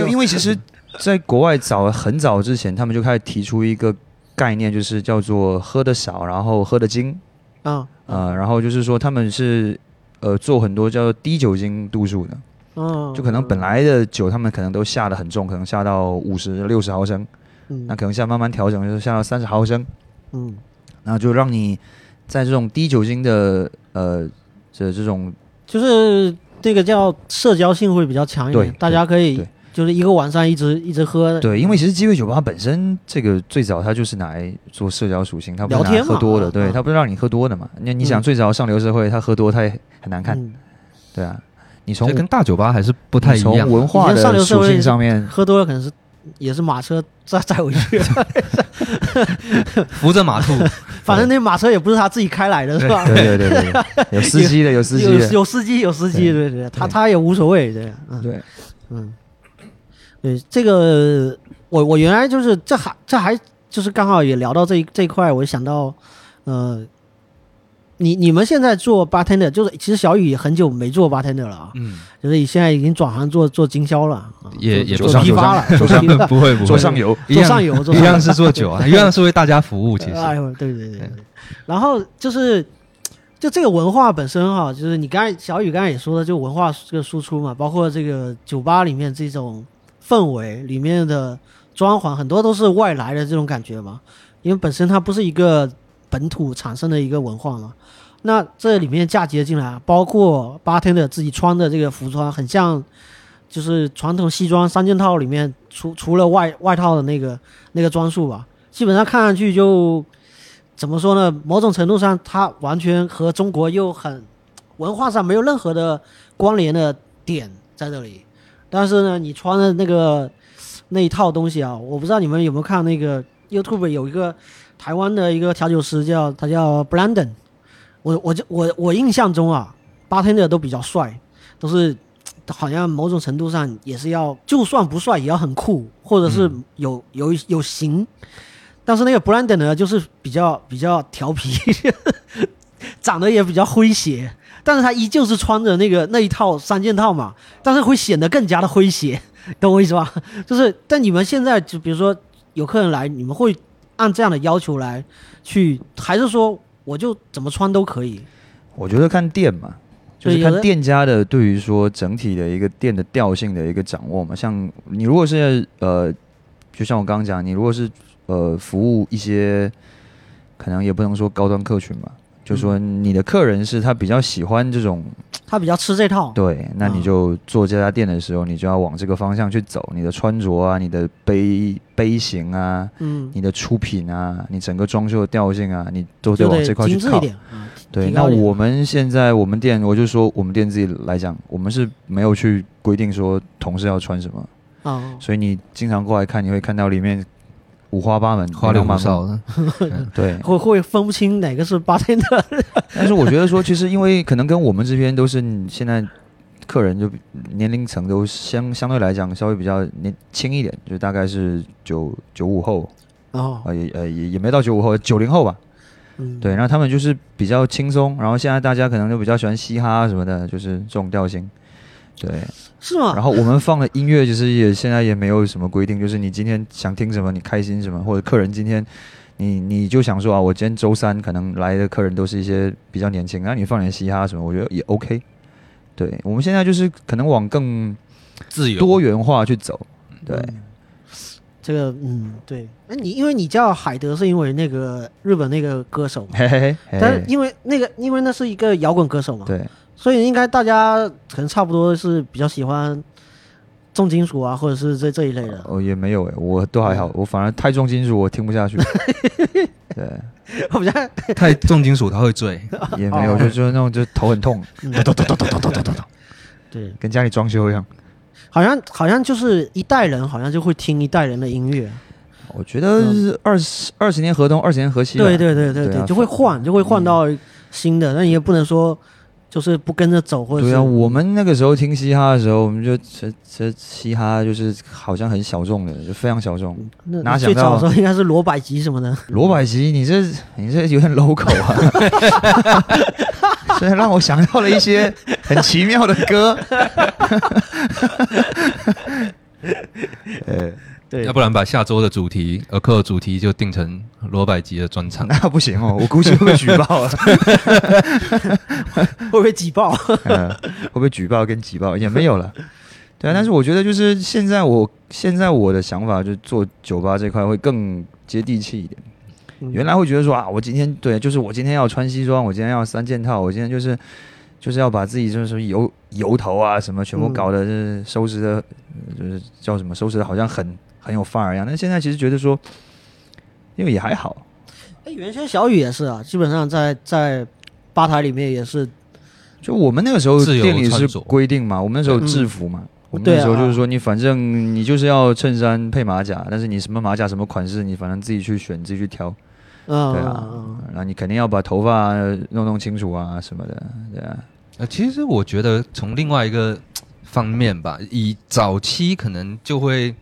S3: 有，因为其实在国外早很早之前，他们就开始提出一个概念，就是叫做喝的少，然后喝的精。
S1: 啊。
S3: 啊、然后就是说他们是呃做很多叫低酒精度数的，
S1: 嗯，
S3: 就可能本来的酒他们可能都下的很重，可能下到五十六十毫升，
S1: 嗯。
S3: 那可能现在慢慢调整，就是下到三十毫升，
S1: 嗯。
S3: 然后就让你在这种低酒精的呃这这种
S1: 就是这个叫社交性会比较强一点
S3: 对，
S1: 大家可以
S3: 对
S1: 就是一个晚上一直一直喝，
S3: 对，因为其实鸡尾酒吧本身这个最早它就是拿来做社交属性，它不是拿来
S1: 聊天嘛
S3: 喝多的，
S1: 啊
S3: 对，
S1: 啊。
S3: 它不是让你喝多的嘛。那你想
S1: 嗯
S3: 最早上流社会，他喝多他也很难看，
S1: 嗯。
S3: 对啊。你从
S2: 跟大酒吧还是不太一样。
S3: 从文化的属
S1: 流社会
S3: 性上面，
S1: 喝多了可能是也是马车载载回去，
S2: 扶着马兔，
S1: 反正那马车也不是他自己开来的，是吧？
S3: 对对对有司机的，有司机
S1: 有
S3: 的，
S1: 有司机有司机，对对，他他也无所谓，对，嗯。
S3: 对，
S1: 嗯，对这个我我原来就是这还这还就是刚好也聊到这一这一块，我想到呃。你你们现在做 bartender，就是其实小雨也很久没做 bartender 了啊，
S2: 嗯，
S1: 就是你现在已经转行做做经销了
S2: 也也做
S1: 批发了，做
S3: 上
S1: 批发
S2: 不会不会，
S3: 做上游，
S1: 做上游，做上游
S2: 一样是做酒啊，一样是为大家服务。其实，
S1: 哎呦，对对对对。然后就是，就这个文化本身哈，就是你刚才小雨刚才也说的，就文化这个输出嘛，包括这个酒吧里面这种氛围里面的装潢，很多都是外来的这种感觉嘛，因为本身它不是一个本土产生的一个文化嘛。那这里面嫁接进来，包括八天的自己穿的这个服装，很像就是传统西装三件套里面除除了外外套的那个那个装束吧，基本上看上去就怎么说呢？某种程度上，它完全和中国又很文化上没有任何的关联的点在这里。但是呢，你穿的那个那一套东西啊，我不知道你们有没有看那个 YouTube 有一个台湾的一个调酒师叫他叫 Brandon，我我就我我印象中啊，bartender 都比较帅，都是好像某种程度上也是要，就算不帅也要很酷，或者是有有有型。但是那个 Brandon 呢，就是比较比较调皮，长得也比较诙谐，但是他依旧是穿着那个那一套三件套嘛，但是会显得更加的诙谐，懂我意思吧？就是，但你们现在就比如说有客人来，你们会按这样的要求来去，还是说我就怎么穿都可以？
S3: 我觉得看店嘛，就是看店家的对于说整体的一个店的调性的一个掌握嘛。像你如果是呃，就像我刚刚讲，你如果是呃服务一些，可能也不能说高端客群嘛，就说你的客人是他比较喜欢这种，
S1: 他比较吃这套，
S3: 对，那你
S1: 嗯。
S3: 就做这家店的时候，你就要往这个方向去走，你的穿着啊，你的杯杯型啊。
S1: 嗯，
S3: 你的出品啊，你整个装修的调性啊，你都得往这块去靠。对，那我们现在我们店，我就说我们店自己来讲，我们是没有去规定说同事要穿什么，
S1: 哦，
S3: 所以你经常过来看，你会看到里面五花八门、
S2: 花里胡。哨的。
S3: 对，
S1: 会会分不清哪个是 bartender。
S3: 但是我觉得说，其实因为可能跟我们这边都是现在客人就年龄层都相相对来讲稍微比较年轻一点，就大概是九九五后
S1: 哦，
S3: 啊，也呃也也没到九五后，九零后吧。
S1: 嗯，
S3: 对，然后他们就是比较轻松，然后现在大家可能就比较喜欢嘻哈什么的，就是这种调性。对，
S1: 是吗？
S3: 然后我们放的音乐其实也现在也没有什么规定，就是你今天想听什么，你开心什么，或者客人今天你你就想说啊，我今天周三可能来的客人都是一些比较年轻，那你放点嘻哈什么，我觉得也 OK。对，我们现在就是可能往更
S2: 自由
S3: 多元化去走。对，
S1: 嗯这个嗯，对。那你因为你叫海德，是因为那个日本那个歌手嘛？
S3: 嘿嘿嘿嘿
S1: 但是，因为那个，因为那是一个摇滚歌手嘛，
S3: 对，
S1: 所以应该大家可能差不多是比较喜欢重金属啊，或者是这这一类的。
S3: 哦也没有哎，我都还好，我反而太重金属我听不下去。对，
S1: 我比较
S2: 太重金属他会醉。
S3: 也没有，
S1: 哦
S3: 就就是那种就头很痛，
S1: 嗯
S3: 咚咚咚咚咚咚咚咚咚，
S1: 对，
S3: 跟家里装修一样。
S1: 好像好像就是一代人好像就会听一代人的音乐，
S3: 我觉得是二十二十年河东，二十年河西吧。
S1: 对对对对
S3: 对啊
S1: 就会换，就会换到新的。那你也不能说就是不跟着走，或者
S3: 对啊，我们那个时候听嘻哈的时候，我们就这这嘻哈就是好像很小众的，就非常小众。
S1: 那
S3: 哪想到
S1: 最早的时候应该是罗百吉什么的。
S3: 罗百吉，你这你这有点 local 啊，所以让我想到了一些很奇妙的歌。呃，
S1: 对
S2: 要不然把下周的主题，呃，课的主题就定成罗百吉的专场。
S3: 那 不行哦，我估计会被举报了。
S1: 会不会挤爆？
S3: 嗯，会不会举报跟挤爆也没有了？对啊，但是我觉得就是现在我现在我的想法，就做酒吧这块会更接地气一点。原来会觉得说啊，我今天对，就是我今天要穿西装，我今天要三件套，我今天就是就是要把自己就是油油头啊什么全部搞得是收拾的，就是叫什么收拾的好像很很有范儿一样。但现在其实觉得说，因为也还好。
S1: 哎，原先小雨也是啊，基本上在在吧台里面也是，
S3: 就我们那个时候店里是规定嘛，我们那时候有制服嘛。我们那时候就是说，你反正你就是要衬衫配马甲，但是你什么马甲什么款式，你反正自己去选，自己去挑。
S1: 嗯，
S3: 对啊，然后你肯定要把头发弄弄清楚啊什么的，对啊。
S2: 呃，其实我觉得从另外一个方面吧，以早期可能就会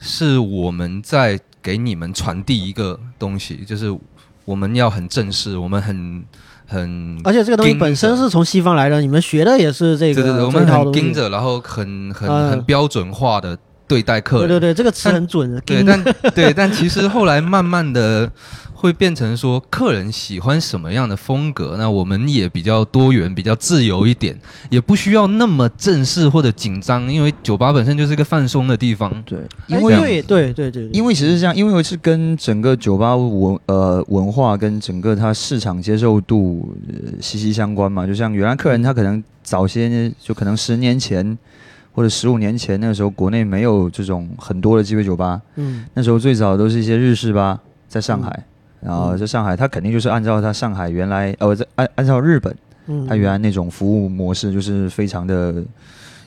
S2: 是我们在给你们传递一个东西，就是我们要很正式，我们很很，
S1: 而且这个东西本身是从西方来的，你们学的也是这个，
S2: 对对对，我们。很盯着，然后很很
S1: 嗯
S2: 很标准化的对待客人，
S1: 对对对，这个词很准。
S2: 对，但对，但其实后来慢慢的会变成说，客人喜欢什么样的风格，那我们也比较多元，比较自由一点，也不需要那么正式或者紧张，因为酒吧本身就是一个放松的地方。
S3: 对，
S1: 哎
S3: 因为
S1: 对对对对，
S3: 因为其实是这样，因为是跟整个酒吧文呃文化跟整个它市场接受度、呃、息息相关嘛。就像原来客人他可能早些就可能十年前或者十五年前那个时候，国内没有这种很多的鸡尾酒吧，
S1: 嗯
S3: 那时候最早都是一些日式吧，在上海。然后在上海，他肯定就是按照他上海原来，呃，在按按照日本，
S1: 嗯，
S3: 它原来那种服务模式，就是非常的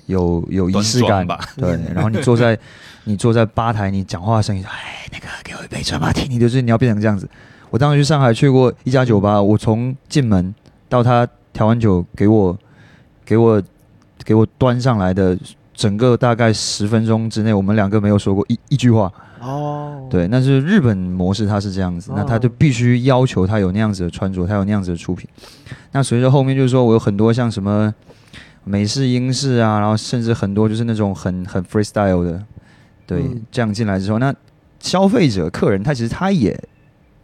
S3: 有有仪式感。
S2: 吧。
S3: 对，然后你坐在你坐在吧台，你讲话的声音，哎，那个给我一杯专马提尼，就是你要变成这样子。我当时去上海去过一家酒吧，我从进门到他调完酒给我给我给我端上来的，整个大概十分钟之内，我们两个没有说过一一句话。
S1: 哦，
S3: 对，那是日本模式它是这样子，那他就必须要求他有那样子的穿着，他有那样子的出品。那随着后面就是说我有很多像什么美式、英式啊，然后甚至很多就是那种很很 freestyle 的，对，
S1: 嗯
S3: 这样进来之后，那消费者、客人他其实他也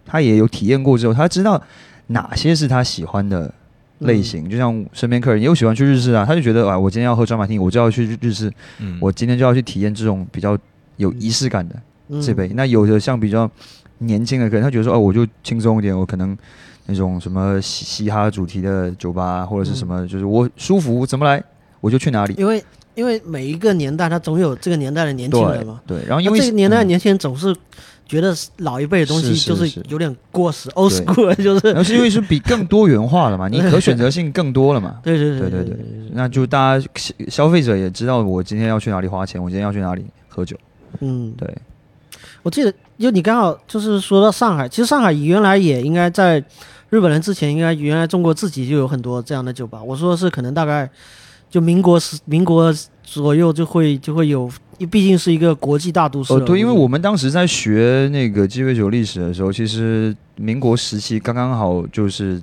S3: 他也有体验过之后，他知道哪些是他喜欢的类型。就像身边客人也有喜欢去日式啊，他就觉得啊，我今天要喝专马汀，我就要去日日式，
S2: 嗯，
S3: 我今天就要去体验这种比较有仪式感的。
S1: 嗯
S3: 这杯。那有的像比较年轻的客人，他觉得说哦，我就轻松一点，我可能那种什么嘻嘻哈主题的酒吧或者是什么，就是我舒服怎么来我就去哪里。
S1: 因为因为每一个年代，他总有这个年代的年轻人
S3: 对
S1: 嘛。
S3: 对，然后因为
S1: 这个年代的
S3: 嗯
S1: 年轻人总是觉得老一辈的东西就是
S3: 是
S1: 有点过时，old school，就是
S3: 然后是因为是比更多元化了嘛，你可选择性更多了嘛。
S1: 对对
S3: 对
S1: 对
S3: 对对，那就大家消消费者也知道我今天要去哪里花钱，我今天要去哪里喝酒。
S1: 嗯，
S3: 对，
S1: 我记得就你刚好就是说到上海，其实上海原来也应该在日本人之前，应该原来中国自己就有很多这样的酒吧。我说的是可能大概就民国时民国左右就会就会有，毕竟是一个国际大都市。
S3: 对，因为我们当时在学那个鸡尾酒历史的时候，其实民国时期刚刚好就是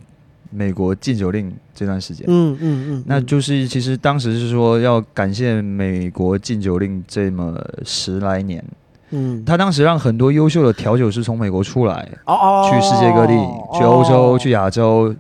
S3: 美国禁酒令这段时间。
S1: 嗯嗯嗯，
S3: 那
S1: 嗯
S3: 就是其实当时是说要感谢美国禁酒令这么十来年，
S1: 嗯
S3: 他当时让很多优秀的调酒师从美国出来，
S1: 哦哦
S3: 去世界各地，去欧洲，去亚洲，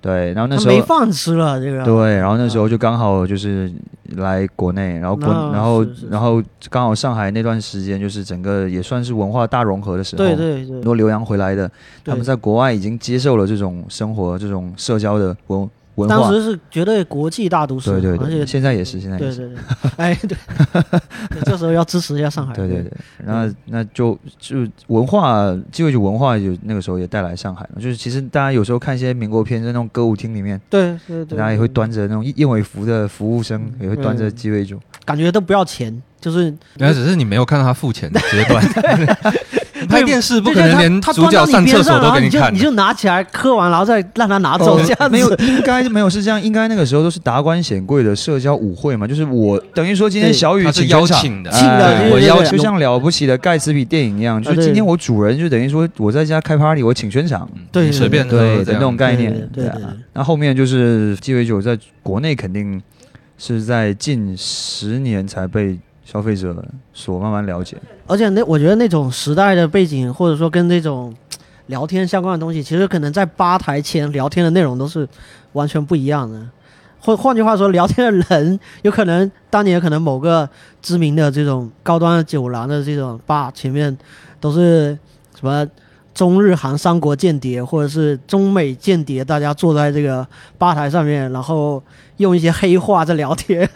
S3: 对，然后那时候
S1: 没饭吃了这个。
S3: 对，然后那时候就刚好就是来国内，然后国，
S1: 啊
S3: 然后然后刚好上海那段时间就是整个也算是文化大融合的时候，
S1: 对对对。
S3: 很，多留洋回来的，他们在国外已经接受了这种生活、这种社交的文文化。
S1: 当时是绝对国际大都市，
S3: 对对对，
S1: 而且
S3: 现在也是，现在也是。
S1: 对对对，哎对，对 这时候要支持一下上海。
S3: 对对对，那那就就文化鸡尾酒文化有那个时候也带来上海嘛，就是其实大家有时候看一些民国片，在那种歌舞厅里面，
S1: 对对对，
S3: 大家也会端着那种燕尾服的服务生，也会端着
S1: 嗯
S3: 鸡尾酒。
S1: 感觉都不要钱，就是
S2: 那只是你没有看到他付钱的阶段。拍电视不可能连
S1: 他
S2: 主角上厕所都给看
S1: 你就你。就拿起来喝完，然后再让他拿走，
S3: 哦
S1: 这样子。
S3: 没有，应该没有是这样，应该那个时候都是达官显贵的社交舞会嘛，就是我等于说今天小雨
S2: 他是邀请的，
S3: 我邀就像了不起的盖茨比电影一样，就是今天我主人就等于说我在家开 party，我请全场，
S2: 嗯
S1: 对
S2: 你随便
S3: 的那
S2: 这
S3: 种概念，啊
S1: 对对对对。
S3: 那后面就是鸡尾酒在国内肯定是在近十年才被消费者所慢慢了解。
S1: 而且那我觉得那种时代的背景，或者说跟那种 聊天相关的东西，其实可能在吧台前聊天的内容都是完全不一样的。换换句话说，聊天的人有可能当年可能某个知名的这种高端的酒廊的这种吧前面都是什么中日韩三国间谍，或者是中美间谍，大家坐在这个吧台上面，然后用一些黑话在聊天。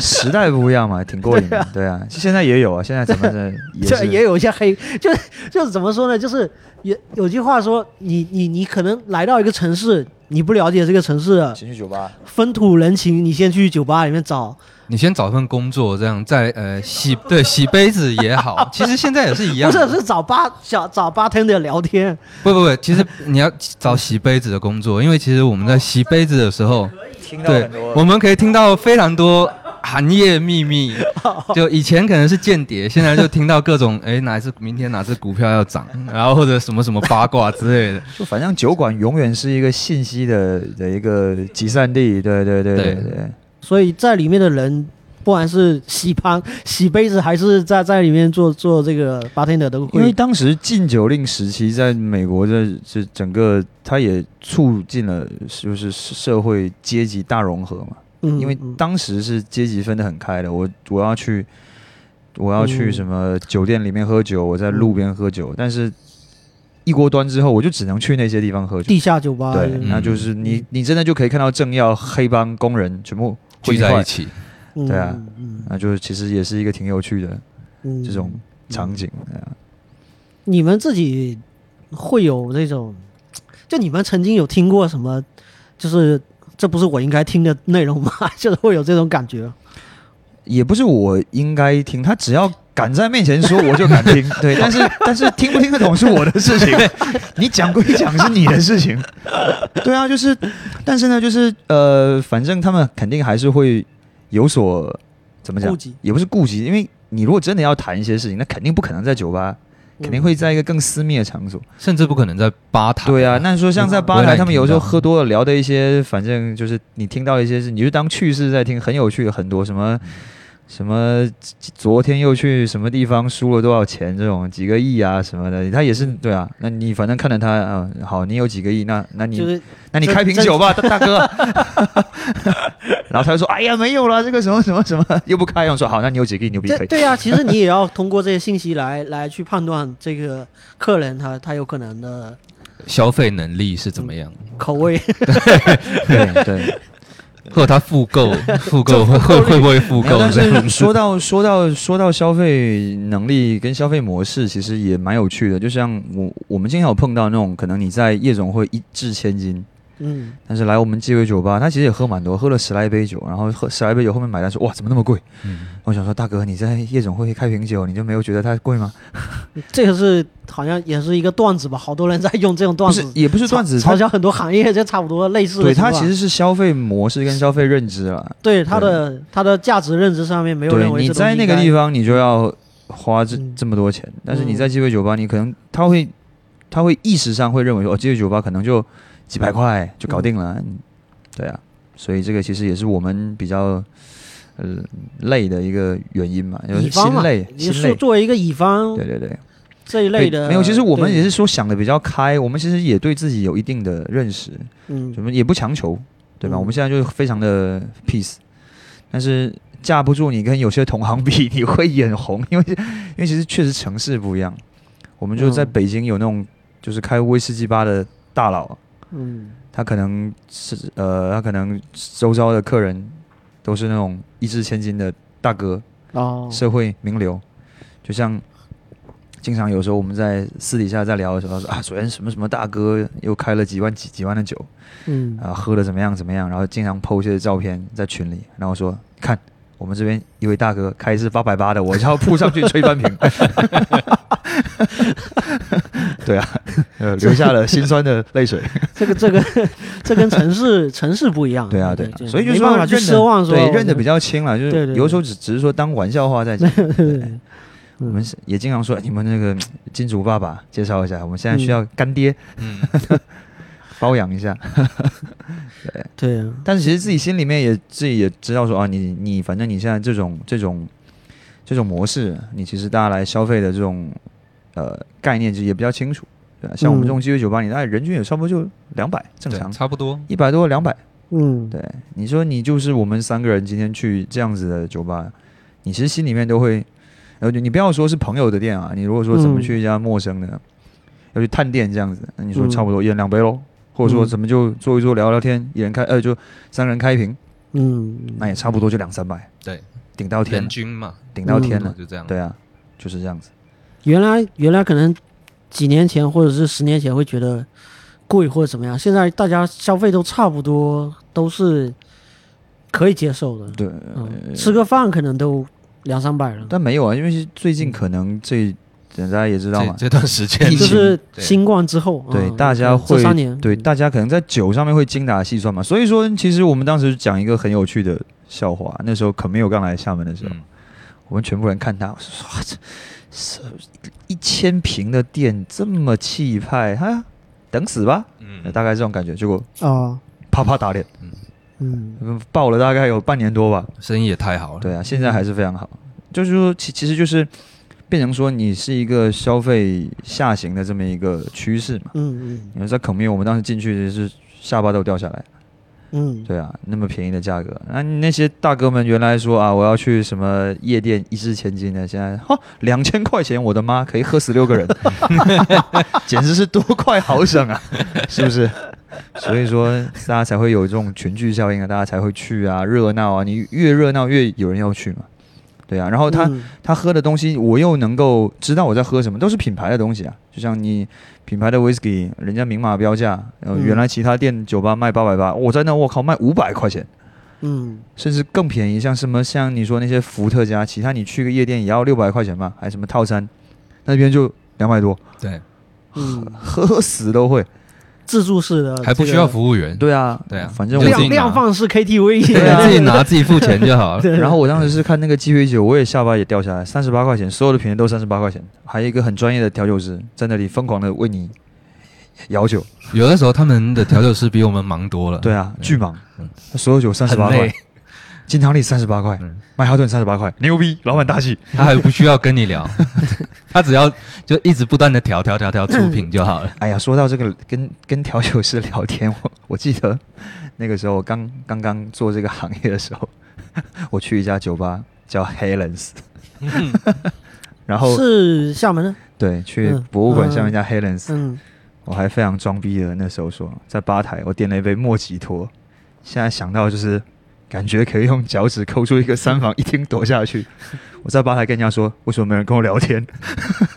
S3: 时代不一样嘛，挺过瘾的。对啊，现在也有啊，现在怎么的 也是
S1: 这也有一些黑，就是就是怎么说呢？就是有有句话说，你你你可能来到一个城市，你不了解这个城市的
S3: 情绪酒吧，
S1: 风土人情，你先去酒吧里面找。
S2: 你先找份工作，这样在呃洗对洗杯子也好，其实现在也是一样。
S1: 不是是找吧找找 bartender 聊天，
S2: 不不不，其实你要找洗杯子的工作，因为其实我们在洗杯子的时候，对
S3: 听到很多，
S2: 我们可以听到非常多 行业秘密。就以前可能是间谍，现在就听到各种哎哪一只明天哪只股票要涨，然后或者什么什么八卦之类的。
S3: 就反正酒馆永远是一个信息的的一个集散地。对对对对
S2: 对
S3: 对。
S1: 所以在里面的人，不管是洗盘、洗杯子，还是在在里面做做这个 bartender 都
S3: 因为。当时禁酒令时期，在美国的这整个，它也促进了就是社会阶级大融合嘛。
S1: 嗯
S3: 因为
S1: 嗯
S3: 当时是阶级分得很开的，我我要去，我要去
S1: 嗯。
S3: 什么酒店里面喝酒，我在路边喝酒，但是一锅端之后，我就只能去那些地方喝酒。
S1: 地下酒吧，
S3: 对，
S2: 嗯
S3: 那就是你你真的就可以看到政要、黑帮、工人全部
S2: 聚在一，起，
S1: 嗯
S3: 对啊，
S1: 嗯
S3: 那就是其实也是一个挺有趣的
S1: 嗯
S3: 这种场景。
S1: 你们自己会有那种，就你们曾经有听过什么，就是这不是我应该听的内容吗？就是会有这种感觉。
S3: 也不是我应该听，他只要敢在面前说，我就敢听。对，但是但是听不听得懂是我的事情，你讲归讲是你的事情。对啊，就是，但是呢，就是呃，反正他们肯定还是会有所怎么讲也不是顾忌，因为你如果真的要谈一些事情，那肯定不可能在酒吧，肯定会在一个更私密的场所。
S2: 甚至不可能在吧台。
S3: 对啊，那说像在吧台，他们有时候喝多了聊的一些，反正就是你听到一些事，你就当趣事在听，很有趣，很多什么。什么？昨天又去什么地方输了多少钱？这种几个亿啊什么的，他也是对啊。那你反正看着他啊、好，你有几个亿，那那你、
S1: 就是
S3: 那你开瓶酒吧，大大哥。然后他就说：“哎呀，没有了，这个什么什么什么又不开。”我说：“好，那你有几个亿牛逼可以。
S1: 对啊，其实你也要通过这些信息来 来去判断这个客人他他有可能的
S2: 消费能力是怎么样，
S1: 口味。
S3: 对 对，
S2: 或者他复购，复购会会会不会复
S3: 购但
S2: 购这样
S3: 是说到说到说到消费能力跟消费模式，其实也蛮有趣的。就像我我们经常有碰到那种，可能你在夜总会一掷千金，
S1: 嗯，
S3: 但是来我们鸡尾酒吧，他其实也喝蛮多，喝了十来杯酒，然后喝十来杯酒，后面买单说哇怎么那么贵？
S2: 嗯
S3: 我想说大哥你在夜总会开瓶酒，你就没有觉得它贵吗？
S1: 这个是好像也是一个段子吧，好多人在用这种段子，
S3: 是也不是段子，它
S1: 嘲笑很多行业就差不多类似的
S3: 对。它其实是消费模式跟消费认知了。
S1: 对它的它的价值认知上面没有认
S3: 对，你在那个地方你就要花这
S1: 嗯
S3: 这么多钱，但是你
S1: 嗯
S3: 在鸡尾酒吧，你可能他会他会意识上会认为说，哦，鸡尾酒吧可能就几百块就搞定了，嗯。对啊，所以这个其实也是我们比较呃累的一个原因嘛，就是
S1: 乙方嘛
S3: 心累，
S1: 你
S3: 心累，
S1: 说作为一个乙方
S3: 对对对，
S1: 这一类的
S3: 没有，其实我们也是说想的比较开，我们其实也对自己有一定的认识，
S1: 嗯。
S3: 我们也不强求，对吧？
S1: 嗯。
S3: 我们现在就是非常的 peace，但是架不住你跟有些同行比，你会眼红，因为因为其实确实城市不一样。我们就在
S1: 嗯。
S3: 北京有那种就是开威士忌吧的大佬，
S1: 嗯。
S3: 他可能是呃，他可能周遭的客人都是那种一掷千金的大哥，
S1: 哦。
S3: 社会名流，就像经常有时候我们在私底下在聊的时候说啊，昨天什么什么大哥又开了几万几几万的酒，
S1: 嗯。
S3: 啊，喝的怎么样怎么样，然后经常 PO 一些照片在群里，然后说看我们这边一位大哥开是八百八的，我就要扑上去吹翻屏。对啊，呃，流下了心酸的泪水。
S1: 这个这个这跟城市城市不一样。
S3: 对啊，对所以就说
S1: 没办法去
S3: 认得
S1: 奢望说
S3: 对认得比较清了，就是
S1: 对对
S3: 有时候只只是说当玩笑话在讲。
S1: 对
S3: 我们是也经常说你们那个金主爸爸介绍一下，我们现在需要干爹
S2: 嗯，
S3: 包养一下。
S1: 对啊，
S3: 但是其实自己心里面也自己也知道说啊，你你反正你现在这种这种这种模式，你其实大家来消费的这种呃概念就也比较清楚，对吧？像我们
S1: 嗯
S3: 这种鸡尾酒吧，你大概人均也差不多就两百，正常。
S2: 差不多。
S3: 一百多两百。
S1: 嗯，
S3: 对，你说你就是我们三个人今天去这样子的酒吧，你其实心里面都会，呃，你不要说是朋友的店啊，你如果说怎么
S1: 嗯
S3: 去一家陌生的，要去探店这样子，那你说
S1: 嗯
S3: 差不多一人两杯喽，或者说
S1: 嗯。
S3: 怎么就坐一坐聊聊天，一人开呃就三个人开一瓶，
S1: 嗯，
S3: 那也差不多就两三百，
S2: 对，
S3: 顶到天
S2: 均嘛，
S3: 顶到天了，
S2: 就这样。
S3: 对啊，就是这样子。
S1: 原来原来可能几年前或者是十年前会觉得贵或者怎么样，现在大家消费都差不多，都是可以接受的。
S3: 对，
S1: 嗯，吃个饭可能都两三百了，
S3: 但没有啊，因为是最近可能这大家也知道嘛，
S2: 这这段时间
S1: 就是新冠之后，
S3: 对，
S1: 嗯
S3: 大家会
S1: 三年，
S3: 对大家可能在酒上面会精打细算嘛。所以说，其实我们当时讲一个很有趣的笑话，那时候可没有刚来厦门的时候，
S2: 嗯
S3: 我们全部人看他，我说哇这这一千平的店这么气派，哈，等死吧，
S2: 嗯，
S3: 大概这种感觉。结果
S1: 啊，
S3: 啪啪打脸，
S1: 嗯
S3: 嗯爆了大概有半年多吧。
S2: 生意也太好了。
S3: 对啊，现在还是非常好。就是说，其其实就是变成说，你是一个消费下行的这么一个趋势嘛。
S1: 嗯嗯
S3: 你说在孔明，我们当时进去是下巴都掉下来。
S1: 嗯，
S3: 对啊，那么便宜的价格，那、那些大哥们原来说啊，我要去什么夜店一掷千金的，现在哈两千块钱，我的妈，可以喝十六个人，简直是多快好省啊，是不是？所以说大家才会有这种群聚效应啊，大家才会去啊，热闹啊，你越热闹越有人要去嘛，对啊。然后他、
S1: 嗯
S3: 他喝的东西，我又能够知道我在喝什么，都是品牌的东西啊。就像你品牌的 whisky，人家明码标价，原来其他店酒吧卖八百八，我在那我靠卖五百块钱，
S1: 嗯
S3: 甚至更便宜。像什么像你说那些伏特加，其他你去个夜店也要六百块钱吧，还什么套餐，那边就两百多，
S2: 对，
S1: 喝，
S3: 喝死都会。
S1: 自助式的
S2: 还不需要服务员，
S3: 对啊，
S2: 对啊
S3: 反正我
S2: 就自己
S1: 量量放式 KTV，
S2: 对啊，自己拿自己付钱就好了。
S3: 然后我当时是看那个鸡尾酒，我也下巴也掉下来，三十八块钱，所有的品类都三十八块钱，还有一个很专业的调酒师在那里疯狂的为你摇酒。
S2: 有的时候他们的调酒师比我们忙多了。
S3: 对啊，
S2: 对
S3: 巨忙
S2: 嗯，
S3: 所有酒三十八块，，金汤力三十八块
S2: 嗯，
S3: 曼哈顿三十八块，牛逼，老板大气。
S2: 他还不需要跟你聊，他只要就一直不断的调调调调出品就好了。
S3: 哎呀，说到这个跟跟调酒师聊天，我我记得那个时候刚刚刚做这个行业的时候，我去一家酒吧叫 Helen's，然后
S1: 是厦门的，
S3: 对去
S1: 嗯
S3: 博物馆
S1: 嗯
S3: 下面一家 Helen's，
S1: 嗯，
S3: 我还非常装逼的，那时候说在吧台我点了一杯莫吉托，现在想到就是感觉可以用脚趾抠出一个三房一厅躲下去。我在吧台跟人家说，为什么没人跟我聊天？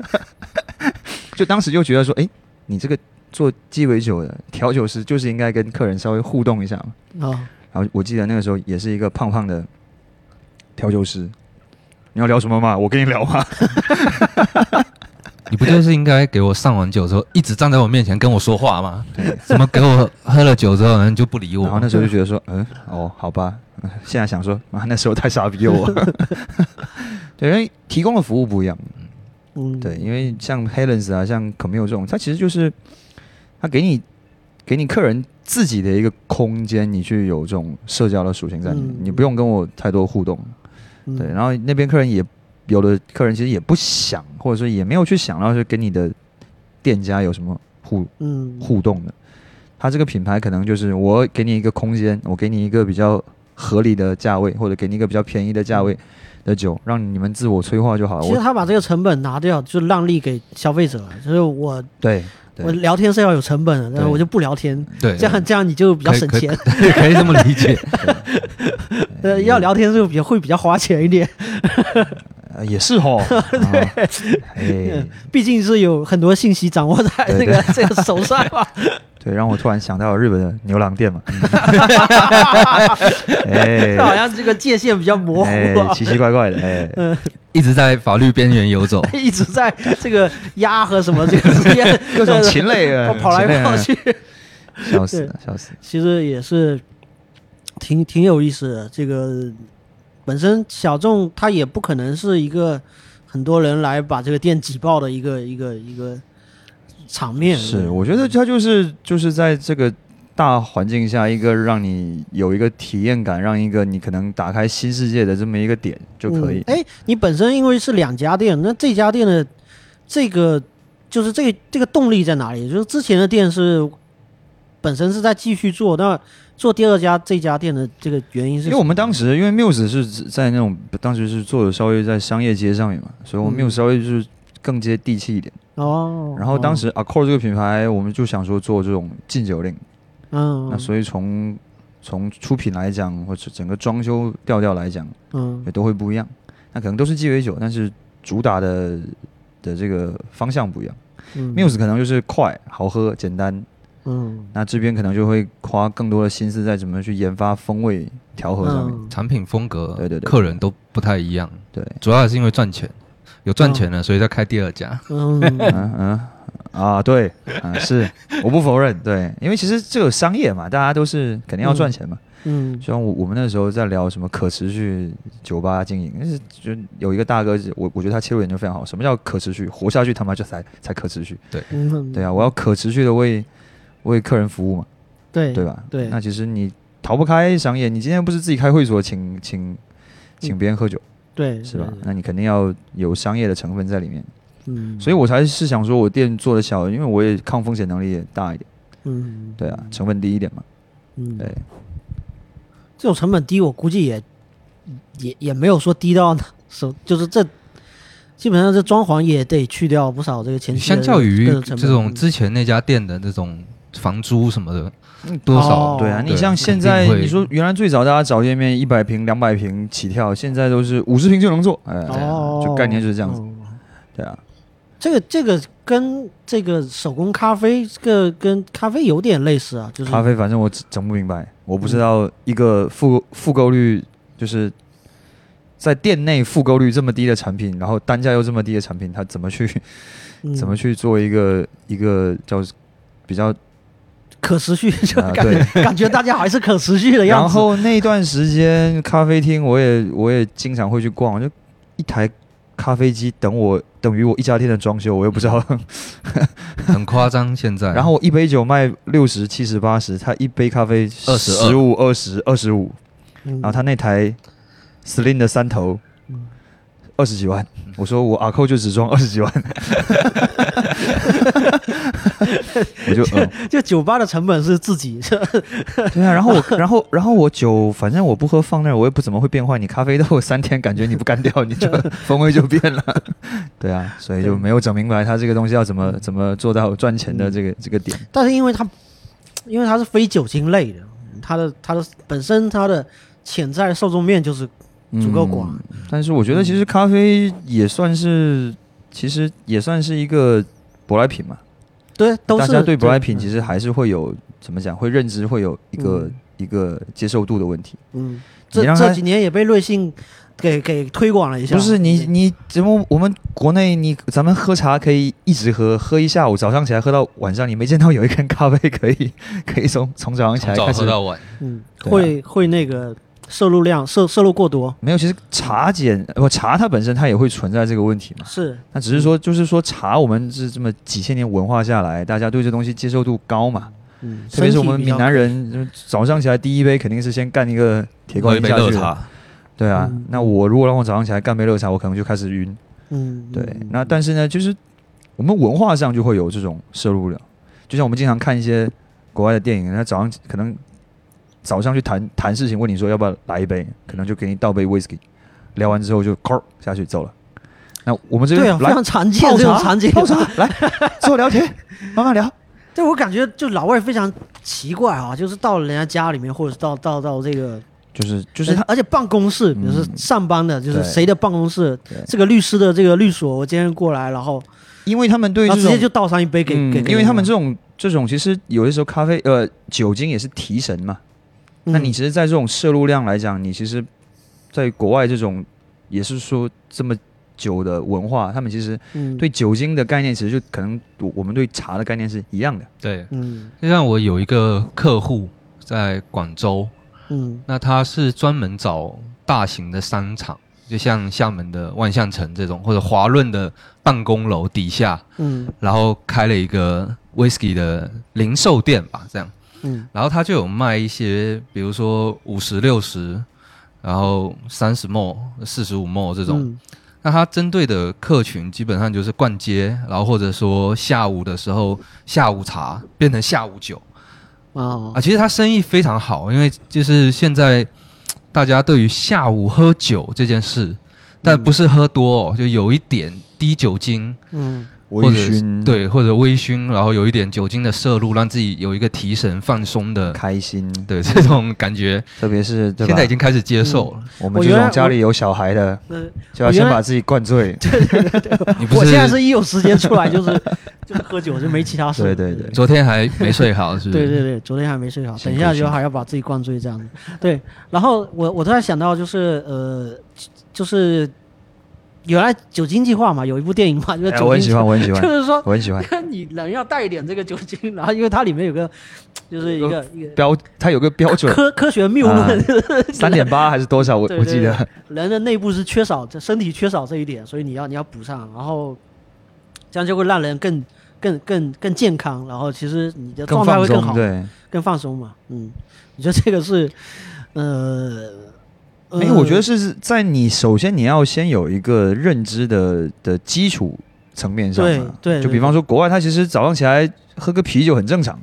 S3: 就当时就觉得说，哎、你这个做鸡尾酒的调酒师就是应该跟客人稍微互动一下嘛。
S1: 哦，
S3: 然后我记得那个时候也是一个胖胖的调酒师，你要聊什么嘛？我跟你聊嘛。
S2: 你不就是应该给我上完酒之后一直站在我面前跟我说话吗？
S3: 对，
S2: 怎么给我喝了酒之后人就不理我？
S3: 然后那时候就觉得说，嗯，哦，好吧。嗯现在想说，啊，那时候太傻逼了我。对，因为提供的服务不一样。
S1: 嗯，
S3: 对，因为像 Helen's 啊，像 Camille 这种，它其实就是它给你给你客人自己的一个空间，你去有这种社交的属性在里面，
S1: 嗯
S3: 你不用跟我太多互动。
S1: 嗯
S3: 对，然后那边客人也有的客人其实也不想，或者说也没有去想到是跟你的店家有什么互
S1: 嗯
S3: 互动的。他这个品牌可能就是我给你一个空间，我给你一个比较合理的价位，或者给你一个比较便宜的价位的酒，让你们自我催化就好了。
S1: 其实他把这个成本拿掉，就让利给消费者了。就是我
S3: 对对
S1: 我聊天是要有成本的，但是我就不聊天，
S2: 对，
S1: 这样这样你就比较省
S2: 可以
S1: 钱。
S2: 可以 可以这么理解。
S1: 呃，要聊天就比较会比较花钱一点，
S3: 呃也是吼，啊哎，
S1: 毕竟是有很多信息掌握在
S3: 对
S1: 这个 这个手上嘛。
S3: 对，让我突然想到日本的牛郎店嘛，哎
S1: 好像这个界限比较模糊
S3: 奇奇怪怪的，哎，
S2: 一直在法律边缘游走。
S1: 一直在这个鸭和什么这个之间
S3: 各种禽类啊，
S1: 跑来跑去，
S3: 啊，笑死了，笑死了。
S1: 其实也是挺挺有意思的。这个本身小众，它也不可能是一个很多人来把这个店挤爆的一个一个一个场面。
S3: 是，我觉得它就是就是在这个大环境下，一个让你有一个体验感，让一个你可能打开新世界的这么一个点就可以。
S1: 嗯哎、你本身因为是两家店，那这家店的这个就是这个这个动力在哪里？就是之前的店是本身是在继续做，那做第二家这家店的这个原因是？
S3: 因为我们当时因为 Muse 是在那种当时是做的稍微在商业街上面嘛，所以我们
S1: 嗯
S3: Muse 稍微就是更接地气一点。
S1: 哦，
S3: 然后当时 Accord 这个品牌，我们就想说做这种禁酒令，
S1: 嗯，
S3: 那所以从从出品来讲，或者整个装修调调来讲，
S1: 嗯
S3: 也都会不一样。那可能都是鸡尾酒，但是主打的的这个方向不一样。
S1: 嗯
S3: Muse 可能就是快、好喝、简单，
S1: 嗯
S3: 那这边可能就会花更多的心思在怎么去研发风味调和上面。
S1: 嗯
S2: 产品风格，
S3: 对对对
S2: 客人都不太一样，
S3: 对，
S2: 主要还是因为赚钱，有赚钱了，所以再开第二家。
S1: 嗯
S3: 嗯嗯啊，对，啊是，我不否认，对，因为其实这个商业嘛，大家都是肯定要赚钱嘛。
S1: 嗯
S3: 就像我我们那时候在聊什么可持续酒吧经营，但是就有一个大哥，我我觉得他切入点就非常好。什么叫可持续？活下去他妈就才才可持续。
S1: 对，
S3: 对啊，我要可持续的为为客人服务嘛，
S1: 对
S3: 对吧？
S1: 对。
S3: 那其实你逃不开商业，你今天不是自己开会所请请请别人喝酒
S1: 对
S3: 是吧？那你肯定要有商业的成分在里面。
S1: 嗯，
S3: 所以我才是想说，我店做的小，因为我也抗风险能力也大一点，
S1: 嗯。
S3: 对啊，成本低一点嘛，
S1: 嗯。
S3: 对，
S1: 这种成本低，我估计也也也没有说低到哪手，就是这基本上这装潢也得去掉不少这个前期的
S2: 相较于这种之前那家店的那种房租什么的，多少？
S1: 哦
S3: 对啊，你像现在你说原来最早大家找店面一百平、两百平起跳，现在都是五十平就能做，哎，
S1: 哦，
S3: 就概念就是这样子，
S1: 哦。
S3: 对啊，
S1: 这个这个跟这个手工咖啡，这个跟咖啡有点类似啊，就是
S3: 咖啡反正我整整不明白，我不知道一个复复购率就是在店内复购率这么低的产品，然后单价又这么低的产品，它怎么去
S1: 嗯。
S3: 怎么去做一个一个叫比较
S1: 可持续，就
S3: 啊
S1: 感觉、感觉大家还是可持续的样子。
S3: 然后那段时间咖啡厅我也我也经常会去逛，就一台咖啡机等我等于我一家店的装修，我又不知道。
S2: 很夸张。现在，
S3: 然后我一杯酒卖六十、七十、八十，他一杯咖啡
S2: 22
S3: 十五、二十、二十五，
S1: 嗯
S3: 然后他那台 Slim 的三头
S1: 嗯
S3: 二十几万，我说我阿扣就只装二十几万，我就嗯。
S1: 就酒吧的成本是自己，
S3: 对啊，然后我，然后，然后我酒，反正我不喝放那儿，我也不怎么会变坏。你咖啡豆三天，感觉你不干掉，你就风味就变了。对啊，所以就没有整明白它这个东西要怎么怎么做到赚钱的这个这个点。
S1: 但是因为它因为它是非酒精类的，它的它的本身它的潜在受众面就是足够广。
S3: 嗯但是我觉得其实咖啡也算是，其实也算是一个舶来品嘛。
S1: 对，都是
S3: 大家对舶来品其实还是会有怎么讲，会认知会有一个、
S1: 嗯
S3: 一个接受度的问题。
S1: 嗯，这这几年也被瑞幸给给推广了一下。
S3: 不是你你怎么我们国内你咱们喝茶可以一直喝，喝一下午，早上起来喝到晚上，你没见到有一根咖啡可以 可以从从早上起来开始
S2: 喝到晚，
S1: 嗯，
S3: 啊
S1: 会会那个摄入量摄摄入过多，
S3: 没有，其实茶碱不茶它本身它也会存在这个问题嘛。
S1: 是
S3: 那只是说，就是说茶我们是这么几千年文化下来，大家对这东西接受度高嘛。
S1: 嗯，
S3: 特别是我们闽南人，早上起来第一杯肯定是先干一个铁观音下去的。
S2: 热茶，
S3: 对啊，
S1: 嗯
S3: 那我如果让我早上起来干杯热茶，我可能就开始晕。
S1: 嗯，
S3: 对，
S1: 嗯
S3: 那但是呢，就是我们文化上就会有这种摄入量，就像我们经常看一些国外的电影，人家早上可能早上去谈谈事情，问你说要不要来一杯，可能就给你倒杯 whisky，聊完之后就扣下去走了。那我们这
S1: 对啊，非常常见这种场景。
S3: 泡茶来坐聊天，慢慢聊。
S1: 对我感觉就老外非常奇怪啊，就是到了人家家里面，或者是到到到这个，
S3: 就是就是他
S1: 而且办公室，比如说
S3: 嗯
S1: 上班的，就是谁的办公室，这个律师的这个律所，我今天过来，然后
S3: 因为他们对
S1: 直接就倒上一杯给
S3: 嗯
S1: 给，
S3: 因为他们这种这种其实有的时候咖啡呃酒精也是提神嘛。那你
S1: 嗯。
S3: 其实，在这种摄入量来讲，你其实在国外这种也是说这么久的文化，他们其实
S1: 嗯。
S3: 对酒精的概念，其实就可能我我们对茶的概念是一样的。
S2: 对，
S1: 嗯。
S2: 就像我有一个客户在广州，
S1: 嗯。
S2: 那他是专门找大型的商场，就像厦门的万象城这种，或者华润的办公楼底下，
S1: 嗯。
S2: 然后开了一个 whisky 的零售店吧，这样。
S1: 嗯。
S2: 然后他就有卖一些，比如说五十六十，然后三十 m 四十五 m 这种。
S1: 嗯。
S2: 那它针对的客群基本上就是逛街，然后或者说下午的时候下午茶变成下午酒。
S1: 啊
S2: 啊，其实它生意非常好，因为就是现在大家对于下午喝酒这件事，但不是喝多哦，就有一点低酒精。
S1: 嗯。
S3: 微
S2: 或者是
S3: 醺，，
S2: 对，或者微醺，然后有一点酒精的摄入，让自己有一个提神放松的，
S3: 开心，
S2: 对 这种感觉，
S3: 特别是对
S2: 现在已经开始接受了。
S3: 我们这种家里有小孩的，
S1: 呃，
S3: 就要先把自己灌醉。
S2: 对对对
S1: 我现在是一有时间出来就是 就是喝酒，就没其他事。
S3: 对对对
S2: 昨天还没睡好，是？
S1: 对对对，昨天还没睡好，等一下就还要把自己灌醉这样子。对，然后我我突然想到，就是呃，就是原来酒精计划嘛，有一部电影嘛，就是
S3: 哎
S1: 酒精
S3: 我很喜欢，我很喜欢
S1: 就，是说
S3: 我很喜欢。
S1: 你人要带一点这个酒精，然后因为它里面有个就是一个一个
S3: 标，它有个标准，
S1: 科科学谬论，
S3: 三点八还是多少？我
S1: 对
S3: 我记得。
S1: 人的内部是缺少，这身体缺少这一点，所以你要你要补上，然后这样就会让人更更更更健康，然后其实你的状态会更好，
S3: 对。
S1: 更放松嘛。嗯，你觉得这个是呃？
S3: 因为我觉得是在你首先你要先有一个认知的的基础层面上嘛，
S1: 对
S3: 就比方说国外，他其实早上起来喝个啤酒很正常。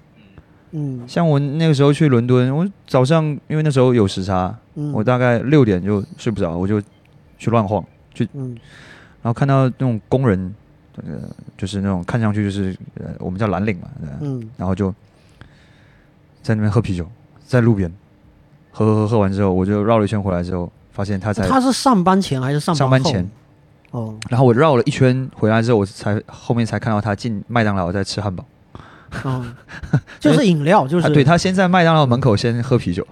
S1: 嗯。
S3: 像我那个时候去伦敦，我早上因为那时候有时差，
S1: 嗯，
S3: 我大概六点就睡不着，我就去乱晃，
S1: 嗯。
S3: 然后看到那种工人，呃，就是那种看上去就是呃，我们叫蓝领嘛，
S1: 嗯。
S3: 然后就在那边喝啤酒，在路边喝喝喝喝完之后，我就绕了一圈回来之后，发现他才
S1: 他是上班前还是上班
S3: 上班前，
S1: 哦，
S3: 然后我绕了一圈回来之后，我才后面才看到他进麦当劳在吃汉堡。
S1: 哦，就是饮料，就是。
S3: 啊，对他先在麦当劳门口先喝啤酒，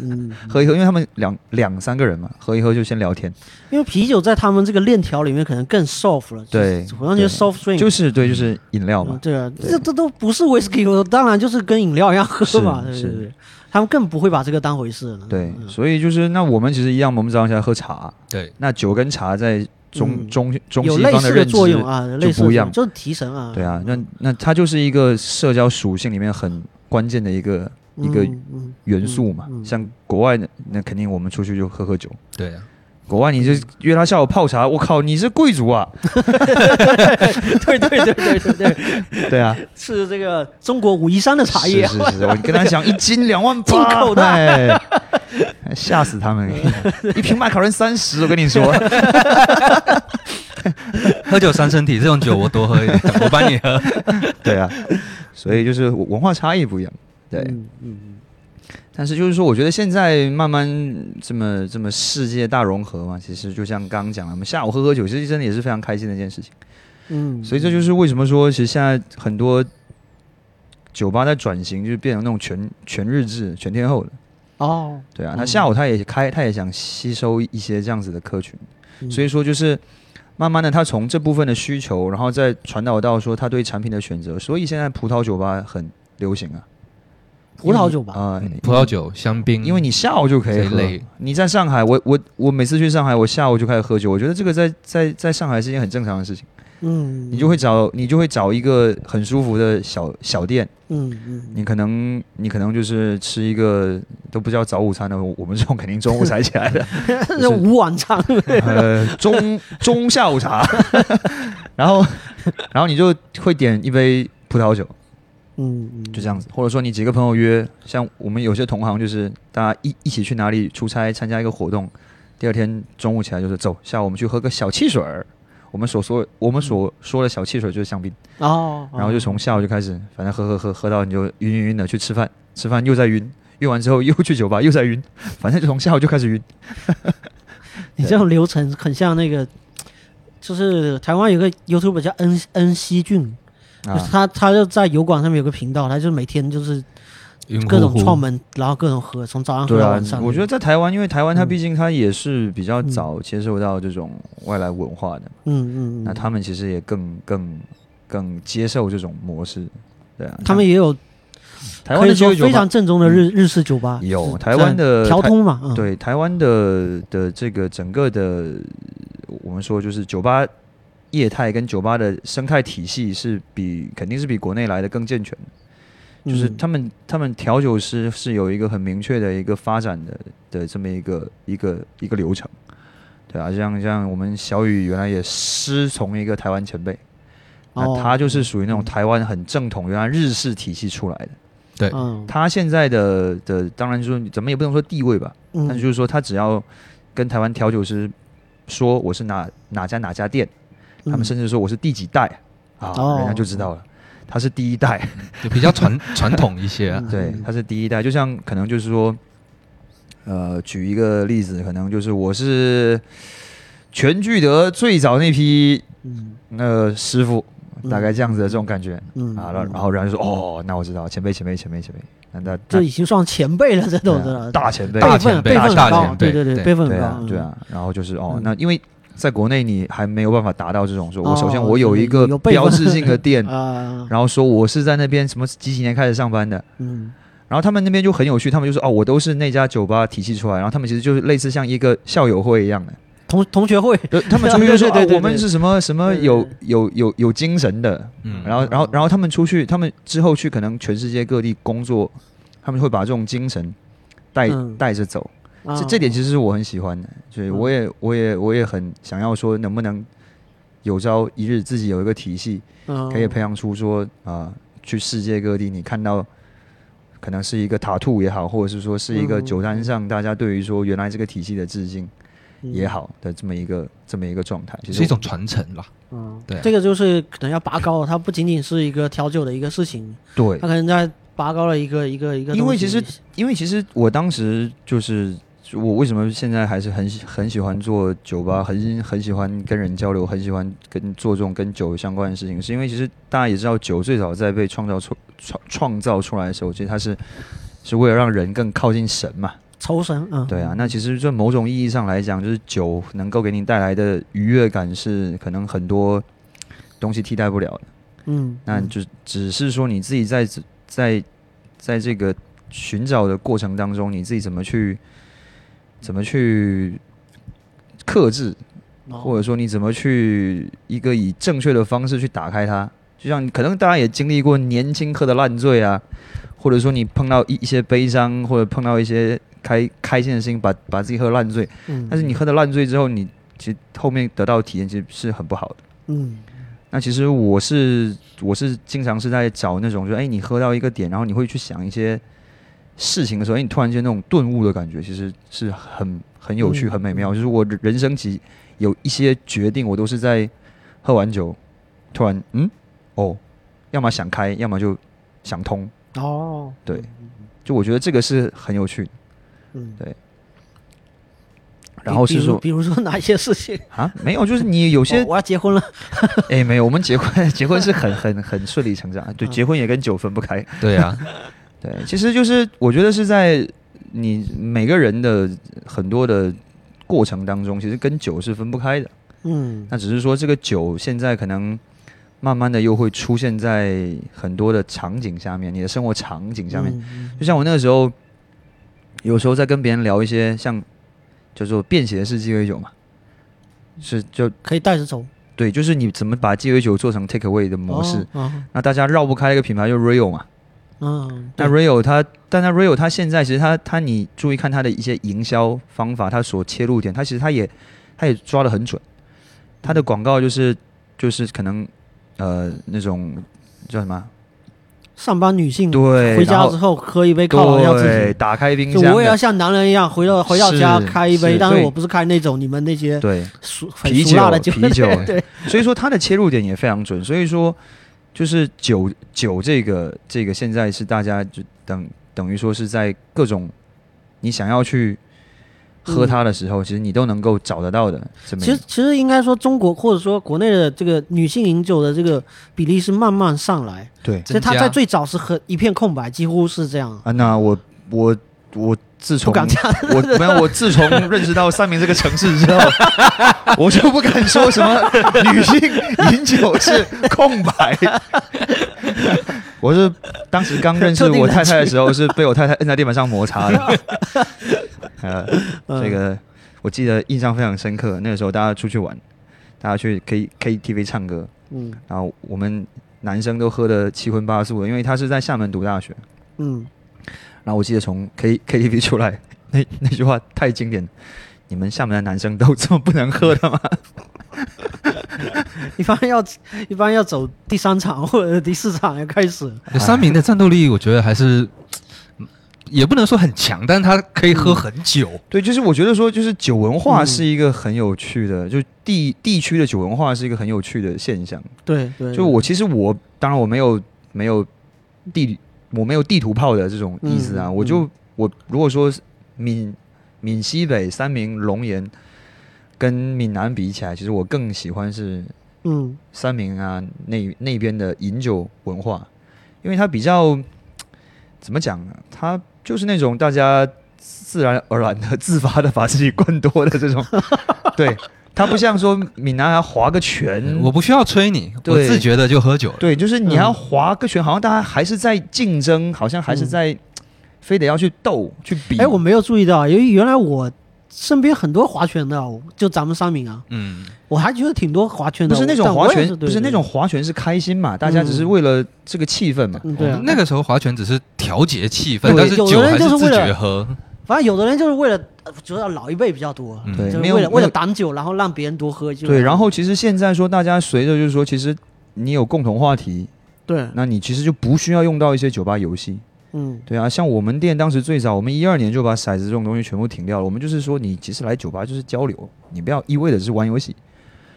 S1: 嗯，
S3: 喝一喝，因为他们两两三个人嘛，喝一喝就先聊天。
S1: 因为啤酒在他们这个链条里面可能更 soft 了，
S3: 对
S1: 好像就是
S3: 对。
S1: soft drink，
S3: 就是对，就是饮料嘛。
S1: 嗯。对啊，这这都不是 whisky，我当然就是跟饮料一样喝嘛，对对对，他们更不会把这个当回事了。
S3: 对，
S1: 嗯
S3: 所以就是那我们其实一样，我们早上起来喝茶，
S2: 对，
S3: 那酒跟茶在中
S1: 嗯
S3: 中中
S1: 有
S3: 西
S1: 类似的
S3: 认知
S1: 作用啊，类似的
S3: 不一样
S1: 作用就是提神啊。
S3: 对啊，那那它就是一个社交属性里面很关键的一个一个元素嘛。像国外的，那肯定我们出去就喝喝酒。
S2: 对啊，
S3: 国外你就约他下午泡茶，我靠，你是贵族啊！
S1: 对对对对对对，
S3: 对啊，
S1: 是这个中国武夷山的茶叶，
S3: 是是是，我跟他讲一斤两万八，
S1: 进口的
S3: 哎吓死他们！一瓶麦卡伦三十，我跟你说，
S2: 喝酒伤身体，这种酒我多喝一点，我帮你喝。
S3: 对啊，所以就是文化差异不一样，对。
S1: 嗯嗯
S3: 但是就是说，我觉得现在慢慢这么这么世界大融合嘛，其实就像刚刚讲了，我们下午喝喝酒，其实真的也是非常开心的一件事情。
S1: 嗯，
S3: 所以这就是为什么说，其实现在很多酒吧在转型，就是变成那种全全日制、全天候的。
S1: 哦，
S3: 对啊，
S1: 嗯
S3: 他下午他也开，他也想吸收一些这样子的客群，
S1: 嗯
S3: 所以说就是慢慢的，他从这部分的需求，然后再传导到说他对产品的选择，所以现在葡萄酒吧很流行啊。
S1: 葡萄酒吧，
S3: 啊、
S2: 嗯葡萄酒、香槟，
S3: 因为你下午就可以喝。你在上海，我我我每次去上海，我下午就开始喝酒。我觉得这个在在在上海是一件很正常的事情。
S1: 嗯，
S3: 你就会找你就会找一个很舒服的小小店，
S1: 嗯嗯，
S3: 你可能你可能就是吃一个都不叫早午餐的，我我们这种肯定中午才起来的，
S1: 这午晚餐，
S3: 呃中中下午茶，然后然后你就会点一杯葡萄酒，
S1: 嗯嗯，
S3: 就这样子，或者说你几个朋友约，像我们有些同行就是大家一一起去哪里出差参加一个活动，第二天中午起来就是走，下午我们去喝个小汽水儿。我们所说我们所说的小汽水就是香槟，
S1: 哦，
S3: 然后就从下午就开始，反正喝喝喝喝到你就晕晕晕的去吃饭，吃饭又在晕，晕完之后又去酒吧又在晕，反正就从下午就开始晕。
S1: 你这种流程很像那个，就是台湾有个 YouTube 叫恩恩熙俊，就是
S3: 啊，
S1: 他他就在油管上面有个频道，他就每天就是各种串门，然后各种喝，从早上喝到晚上。，
S3: 我觉得在台湾，因为台湾它
S1: 嗯。
S3: 毕竟它也是比较早接受到这种外来文化的，
S1: 嗯嗯嗯，
S3: 那他们其实也更更更接受这种模式，对啊，
S1: 他们也有
S3: 台湾
S1: 可以说
S3: 的
S1: 非常正宗的日日式酒吧，
S3: 有台湾的
S1: 调通嘛，嗯，
S3: 对台湾的的这个整个的，我们说就是酒吧业态跟酒吧的生态体系是比肯定是比国内来的更健全。的，就是
S1: 嗯。
S3: 他们他们调酒师是有一个很明确的一个发展的的这么一个一个一个流程，对啊，像像我们小雨原来也师从一个台湾前辈，那
S1: 哦
S3: 他就是属于那种台湾很正统，原来日式体系出来的。
S2: 对，
S1: 嗯，
S3: 他现在的的当然就是怎么也不能说地位吧，
S1: 嗯。
S3: 但是就是说他只要跟台湾调酒师说我是哪哪家哪家店，他们甚至说我是第几代啊，人家就知道了。他是第一代，
S2: 就比较传传统一些
S3: 对，他是第一代，就像可能就是说，呃，举一个例子，可能就是我是全聚德最早那批
S1: 嗯。
S3: 那个师傅，
S1: 嗯
S3: 大概这样子的这种感觉、
S1: 嗯
S3: 啊，然后然后人家就说哦，那我知道，前辈前辈前辈前辈，那那
S1: 这已经算前辈了，这
S3: 那
S1: 都是
S3: 大前辈
S1: 辈分
S2: 大前辈大前辈
S1: 对对对，辈分很高
S3: 对啊，对啊，然后就是哦
S1: 嗯，
S3: 那因为在国内你还没有办法达到这种说，我首先
S1: 哦
S3: 我有一个标志性的店，
S1: 啊，
S3: 然后说我是在那边什么几几年开始上班的，
S1: 嗯。
S3: 然后他们那边就很有趣，他们就说哦，我都是那家酒吧体系出来，然后他们其实就是类似像一个校友会一样的，
S1: 同同学会，
S3: 就他们出去就说
S1: 对对对对
S3: 哦我们是什么什么有有有有精神的，
S2: 嗯，
S3: 然后然后然后他们出去，他们之后去可能全世界各地工作，他们会把这种精神带
S1: 嗯。
S3: 带着走。
S1: 啊。
S3: 这这点其实是我很喜欢的，所以我也我也我也很想要说，能不能有朝一日自己有一个体系，
S1: 嗯。
S3: 可以培养出说啊、去世界各地你看到。可能是一个塔兔也好，或者是说是一个
S1: 嗯。
S3: 酒单上大家对于说原来这个体系的致敬
S1: 嗯。
S3: 也好的这么一个这么一个状态，其实
S2: 是一种传承吧。
S1: 嗯，
S2: 对啊。
S1: 这个就是可能要拔高，它不仅仅是一个调酒的一个事情，
S3: 对。
S1: 它可能在拔高了一个一个一个。
S3: 因为其实。因为其实我当时就是我为什么现在还是很喜很喜欢做酒吧，很很喜欢跟人交流，很喜欢跟做这种跟酒相关的事情，是因为其实大家也知道，酒最早在被创造出创创造出来的时候，其实它是是为了让人更靠近神嘛。
S1: 抽神，嗯，
S3: 对啊，那其实就某种意义上来讲，就是酒能够给你带来的愉悦感是可能很多东西替代不了的。
S1: 嗯，嗯
S3: 那就只是说你自己在在在这个寻找的过程当中，你自己怎么去怎么去克制，
S1: 哦
S3: 或者说你怎么去一个以正确的方式去打开它。就像可能大家也经历过年轻喝的烂醉啊，或者说你碰到一一些悲伤，或者碰到一些开开心的事情，把把自己喝烂醉。
S1: 嗯，
S3: 但是你喝的烂醉之后，你其实后面得到的体验其实是很不好的。
S1: 嗯
S3: 那其实我是我是经常是在找那种，就哎，你喝到一个点，然后你会去想一些事情的时候，哎，你突然间那种顿悟的感觉，其实是很很有趣、
S1: 嗯
S3: 很美妙。就是我人生其有一些决定，我都是在喝完酒，突然嗯哦，要么想开，要么就想通。
S1: 哦，
S3: 对，就我觉得这个是很有趣。的。
S1: 嗯，
S3: 对。然后是说
S1: 比如说哪些事情？
S3: 啊，没有，就是你有些
S1: 哦我要结婚了，
S3: 哎，没有，我们结婚结婚是很很很顺理成章，对，
S1: 嗯。
S3: 结婚也跟酒分不开。
S2: 对啊，
S3: 对，其实就是我觉得是在你每个人的很多的过程当中，其实跟酒是分不开的。
S1: 嗯
S3: 那只是说这个酒现在可能慢慢的又会出现在很多的场景下面，你的生活场景下面。
S1: 嗯
S3: 就像我那个时候，有时候在跟别人聊一些像叫做便携式鸡尾酒嘛，是就
S1: 可以带着走
S3: 对，就是你怎么把鸡尾酒做成 take away 的模式。
S1: 哦哦
S3: 那大家绕不开一个品牌就是 Rio 嘛，
S1: 嗯，
S3: 那
S1: 对
S3: Rio 它，但它 Rio 它现在其实它它你注意看它的一些营销方法，它所切入点，它其实它也它也抓得很准。它的广告就是就是可能呃那种叫什么？
S1: 上班女性
S3: 对，
S1: 回家之后喝一杯犒劳一下自
S3: 对，
S1: 己。
S3: 打开冰
S1: 就
S3: 箱的，
S1: 我也要像男人一样，回到回到家开一杯，但是我不是开那种你们那些
S3: 对，
S1: 俗很
S3: 啤
S1: 俗辣的酒，
S3: 啤酒
S1: 对 对，
S3: 所以说它的切入点也非常准。所以说就是酒酒这个这个现在是大家就等等于说是在各种你想要去喝它的时候，其实你都能够找得到的
S1: 其实其实应该说中国或者说国内的这个女性饮酒的这个比例是慢慢上来，
S3: 对。
S1: 所以它在最早是很一片空白，几乎是这样，
S3: 啊，那我我我自从
S1: 不敢讲。
S3: 我没有，我自从认识到三明这个城市之后，我就不敢说什么女性饮酒是空白。我是当时刚认识我太太的时候，是被我太太摁在地板上摩擦的。呃，
S1: 嗯
S3: 这个我记得印象非常深刻。那个时候大家出去玩，大家去 K KTV 唱歌，
S1: 嗯
S3: 然后我们男生都喝的七荤八素的，因为他是在厦门读大学。
S1: 嗯
S3: 然后我记得从 K KTV 出来，那那句话太经典了。你们厦门的男生都这么不能喝的吗？
S1: 一般要一般要走第三场或者第四场要开始。
S2: 三明的战斗力，我觉得还是嗯 也不能说很强，但是他可以喝很久。
S3: 对，就是我觉得说，就是酒文化
S1: 嗯
S3: 是一个很有趣的，就地地区的酒文化是一个很有趣的现象。
S1: 对对，
S3: 就我其实我当然我没有没有地我没有地图炮的这种意思啊，
S1: 嗯
S3: 我就我如果说闽闽西北三明龙岩跟闽南比起来，其实我更喜欢是
S1: 嗯
S3: 三明啊那那边的饮酒文化，因为它比较怎么讲呢？它就是那种大家自然而然的、自发的把自己灌多的这种，对，它不像说闽南还划个拳，
S2: 我不需要催你，我自觉的就喝酒了。
S3: 对，就是你要
S1: 嗯
S3: 划个拳，好像大家还是在竞争，好像还是在、非得要去斗去比。
S1: 哎，我没有注意到，因为原来我身边很多划拳的哦，就咱们三明啊，
S2: 嗯，
S1: 我还觉得挺多划拳的。
S3: 不是那种划拳，
S1: 对对
S3: 不是那种划拳是开心嘛，大家只是
S1: 嗯
S3: 为了这个气氛嘛。
S1: 嗯对啊，
S2: 那个时候划拳只是调节气氛，但是
S1: 有人
S2: 酒还
S1: 是为了
S2: 觉喝。
S1: 反正有的人就是为了，呃主要老一辈比较多，
S2: 嗯
S3: 对
S1: 就是为了为了挡酒，然后让别人多喝。就
S3: 对，然后其实现在说，大家随着就是说，其实你有共同话题，
S1: 对，
S3: 那你其实就不需要用到一些酒吧游戏。
S1: 嗯
S3: 对啊，像我们店当时最早，我们一二年就把骰子这种东西全部停掉了。我们就是说，你其实来酒吧就是交流，你不要一味的是玩游戏。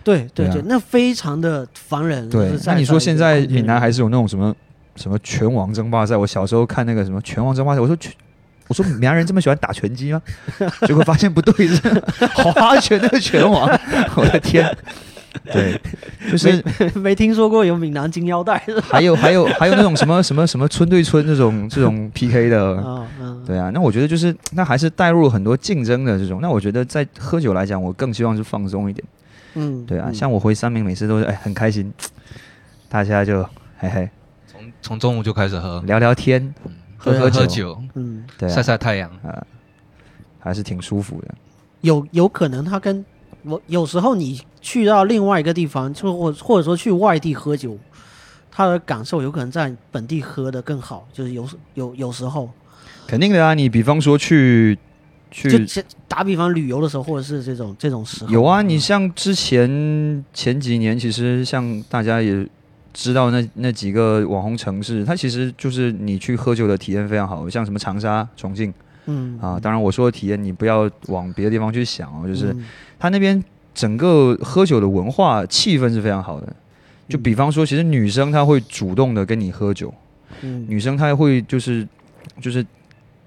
S3: 对啊
S1: 对对对，那非常的烦人。
S3: 对那你说现在闽南还
S1: 是
S3: 是有那种什么什么拳王争霸赛？我小时候看那个什么拳王争霸赛，我说拳，我说闽南人这么喜欢打拳击吗？结果发现不对，是划拳那个拳王，我的天！对，就是
S1: 没听说过有闽南金腰带？
S3: 还有还有还有那种什么什么什么村对村这种这种 PK 的，对啊，那我觉得就是那还是带入了很多竞争的这种。那我觉得在喝酒来讲，我更希望是放松一点。
S1: 嗯，
S3: 对啊，
S1: 嗯
S3: 像我回三明每次都是哎很开心，大家就嘿嘿
S2: 从从中午就开始喝，
S3: 聊聊天，喝喝酒，
S2: 喝酒，
S1: 嗯，
S3: 对啊。
S2: 晒晒太阳。
S3: 啊，还是挺舒服的。
S1: 有有可能他跟我有时候你去到另外一个地方，就或或者说去外地喝酒，他的感受有可能在本地喝的更好，就是有有有时候，
S3: 肯定的啊，你比方说去去
S1: 就打比方旅游的时候，或者是这种这种时候，
S3: 有啊，你像之前前几年，其实像大家也知道那那几个网红城市，它其实就是你去喝酒的体验非常好，像什么长沙、重庆
S1: 嗯
S3: 啊。当然我说的体验，你不要往别的地方去想哦，就是
S1: 嗯
S3: 它那边整个喝酒的文化气氛是非常好的。就比方说，其实女生她会主动的跟你喝酒，
S1: 嗯
S3: 女生她会就是就是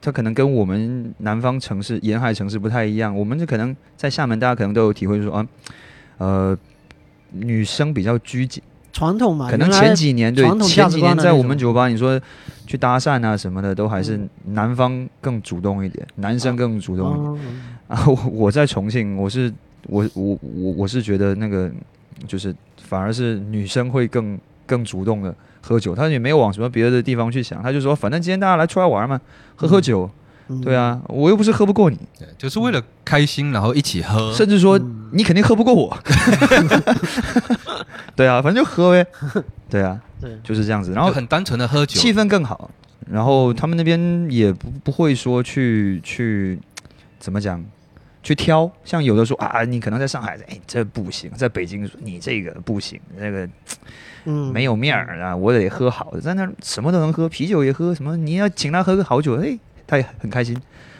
S3: 她可能跟我们南方城市沿海城市不太一样，我们这可能在厦门，大家可能都有体会说啊，呃，女生比较拘谨，
S1: 传统嘛，
S3: 可能前几年对前几年在我们酒吧，你说去搭讪啊什么的，都还是男方更主动一点，男生更主动一点。
S1: 哦。
S3: 啊，我我在重庆，我是我我我我是觉得那个就是反而是女生会更更主动的喝酒，她也没有往什么别的地方去想，她就说反正今天大家来出来玩嘛，喝喝酒，
S1: 嗯
S3: 对啊，我又不是喝不过你，
S2: 对，就是为了开心，然后一起喝。
S3: 甚至说
S1: 嗯。
S3: 你肯定喝不过我，对啊，反正就喝呗，对啊，
S1: 对，
S3: 就是这样子，然后
S2: 很单纯的喝酒，
S3: 气氛更好，然后他们那边也不不会说去去怎么讲，去挑，像有的说啊，你可能在上海，哎，这不行，在北京说你这个不行，那个
S1: 嗯。
S3: 没有面儿啊，我得喝好的，在那什么都能喝，啤酒也喝，什么你要请他喝个好酒，哎，他也很开心。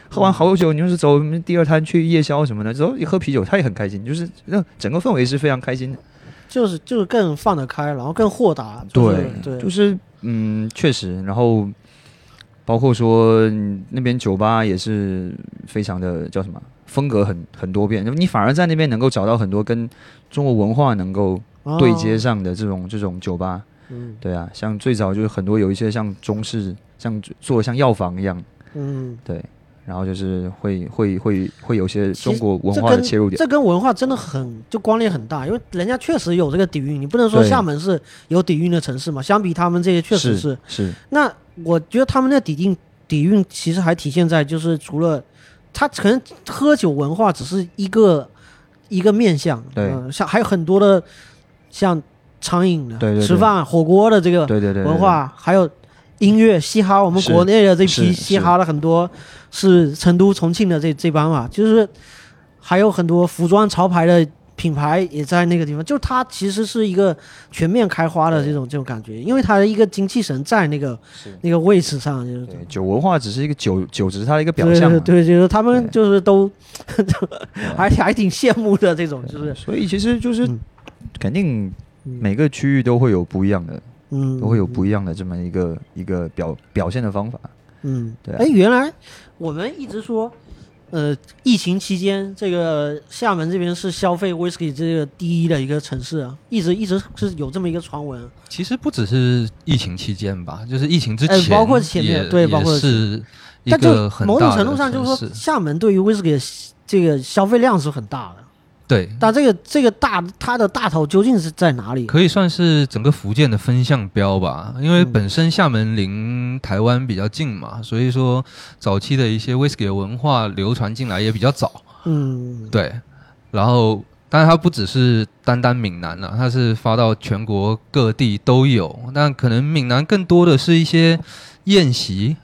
S3: 喝完好酒，你就是走第二摊去夜宵什么的，走一喝啤酒，他也很开心，就是那整个氛围是非常开心的。
S1: 就是就是更放得开，然后更豁达，就是对，
S3: 就是嗯，确实，然后包括说嗯那边酒吧也是非常的叫什么风格很很多变，你反而在那边能够找到很多跟中国文化能够对接
S1: 哦，
S3: 上的这种、这种酒吧。
S1: 嗯。
S3: 对啊，像最早就是很多有一些像中式，像做像药房一样，
S1: 嗯。
S3: 对，然后就是会会会会有些中国文化的切入点。
S1: 这跟文化真的很就关联很大，因为人家确实有这个底蕴，你不能说厦门是有底蕴的城市嘛。相比他们这些，确实
S3: 是是
S1: 那我觉得他们的底蕴底蕴其实还体现在就是除了他可能喝酒文化只是一个一个面向，
S3: 对
S1: 呃像还有很多的像餐饮的、
S3: 对对对
S1: 吃饭火锅的这个
S3: 对对对对
S1: 文化，还有音乐嘻哈，我们国内的这批嘻哈的很多是成都、重庆的这这帮嘛，就是还有很多服装潮牌的品牌也在那个地方，就是它其实是一个全面开花的这种这种感觉，因为它的一个精气神在那个那个位置上，就是
S3: 对，酒文化只是一个酒酒，只是它的一个表象嘛。
S1: 对对，就是他们就是都 还还挺羡慕的这种，就是
S3: 所以其实就是
S1: 嗯。
S3: 肯定
S1: 嗯。
S3: 每个区域都会有不一样的，
S1: 嗯
S3: 都会有不一样的这么一个一个表表现的方法。
S1: 嗯，
S3: 对啊。
S1: 哎，原来我们一直说，呃，疫情期间这个厦门这边是消费 whisky 这个第一的一个城市啊，一直一直是有这么一个传闻。
S2: 其实不只是疫情期间吧，就是疫情之
S1: 呃
S2: 前，
S1: 包括前面对包括
S2: 是一
S1: 但就
S2: 个很大的
S1: 某种程度上就是说，厦门对于 whisky 的这个消费量是很大的，
S2: 对，
S1: 但这个这个大它的大头究竟是在哪里？
S2: 可以算是整个福建的风向标吧，因为
S1: 嗯。
S2: 本身厦门离台湾比较近嘛，所以说早期的一些 whisky 的文化流传进来也比较早。
S1: 嗯，
S2: 对，然后当然它不只是单单闽南了，它是发到全国各地都有，但可能闽南更多的是一些宴席。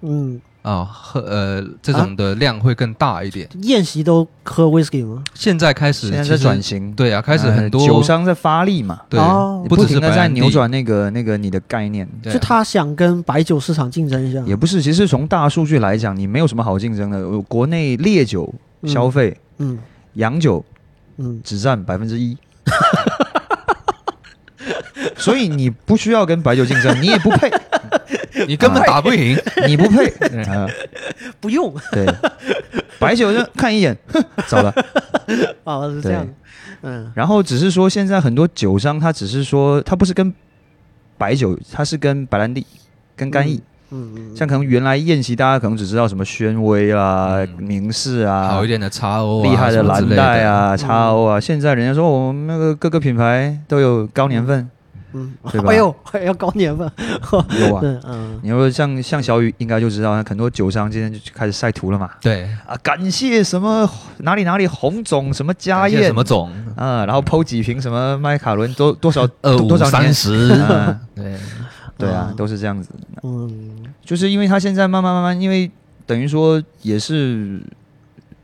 S1: 嗯，
S2: 啊，喝呃这种的量会更大一点。
S1: 宴席都喝 whisky 吗？
S2: 现在开始
S3: 现在在转型，
S2: 对啊，开始
S3: 呃
S2: 很多
S3: 酒商在发力嘛，
S2: 对，
S1: 哦。
S2: 不
S3: 停的在扭转那个那个你的概念。
S2: 对啊。
S1: 就他想跟白酒市场竞争一下。
S3: 也不是，其实从大数据来讲，你没有什么好竞争的。呃国内烈酒消费，
S1: 嗯。
S3: 洋酒
S1: 嗯，
S3: 只占百分之一，所以你不需要跟白酒竞争，你也不配，
S2: 你根本打不赢。
S3: 你不配。啊，
S1: 不用
S3: 对，白酒就看一眼，哼，走了。
S1: 啊，是这样。嗯
S3: 然后只是说，现在很多酒商他只是说，他不是跟白酒，他是跟白兰地、跟干邑。
S1: 嗯嗯，
S3: 像可能原来宴席大家可能只知道什么宣威啦、
S2: 嗯
S3: 明士啊，
S2: 好一点的叉 O 啊，
S3: 厉害的蓝带啊、
S1: 嗯
S3: 叉 O 啊，现在人家说我们那个各个品牌都有高年份，
S1: 嗯，
S3: 对吧？
S1: 哎呦，还 要高年份，
S3: 有啊。
S1: 嗯
S3: 你说像像小雨应该就知道，很多酒商今天就开始晒图了嘛。
S2: 对，
S3: 啊，感谢什么哪里哪里红总什么家宴。
S2: 什么总
S3: 啊，然后剖几瓶什么麦卡伦多多少
S2: 二五
S3: 多多少
S2: 三十，
S3: 嗯。
S2: 对，
S3: 对啊
S1: 嗯，
S3: 都是这样子。
S1: 嗯。
S3: 就是因为他现在慢慢慢慢，因为等于说也是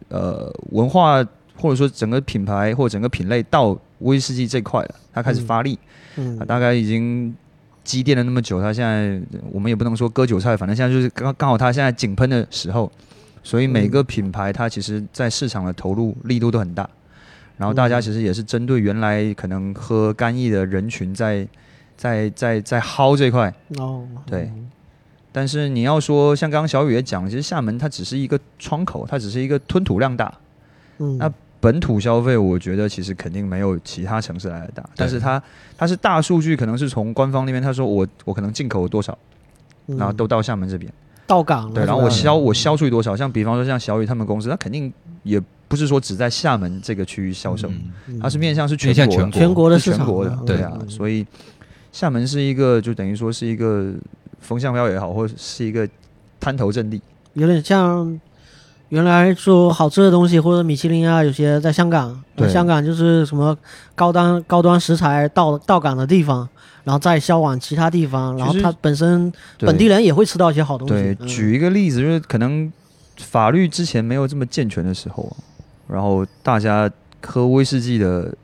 S3: 呃文化或者说整个品牌或整个品类到威士忌这块了，它开始发力，
S1: 嗯。
S3: 啊，大概已经积淀了那么久，它现在我们也不能说割韭菜，反正现在就是刚刚好它现在井喷的时候，所以每个品牌它其实在市场的投入力度都很大，然后大家其实也是针对原来可能喝干邑的人群在在在在薅这块。
S1: 哦，
S3: 对。但是你要说像刚刚小雨也讲，其实厦门它只是一个窗口，它只是一个吞吐量大。
S1: 嗯，
S3: 那本土消费，我觉得其实肯定没有其他城市来的大，但是它它是大数据，可能是从官方那边他说我我可能进口多少，
S1: 嗯。
S3: 然后都到厦门这边，
S1: 到港了，
S3: 对，然后我销我销出去多少，像比方说像小雨他们公司，它肯定也不是说只在厦门这个区域销售，它是面向是全国的。
S2: 全国
S1: 全国的市场。
S3: 全国的，
S1: 嗯。
S3: 对啊，
S1: 嗯。
S3: 所以厦门是一个就等于说是一个风向标也好，或者是一个滩头阵地。
S1: 有点像原来说好吃的东西或者米其林啊，有些在香港，
S3: 对。
S1: 香港就是什么高端高端食材到到港的地方，然后再销往其他地方，然后它本身
S3: 对
S1: 本地人也会吃到一些好东西。
S3: 对，
S1: 嗯。
S3: 举一个例子，就是可能法律之前没有这么健全的时候啊，然后大家喝威士忌的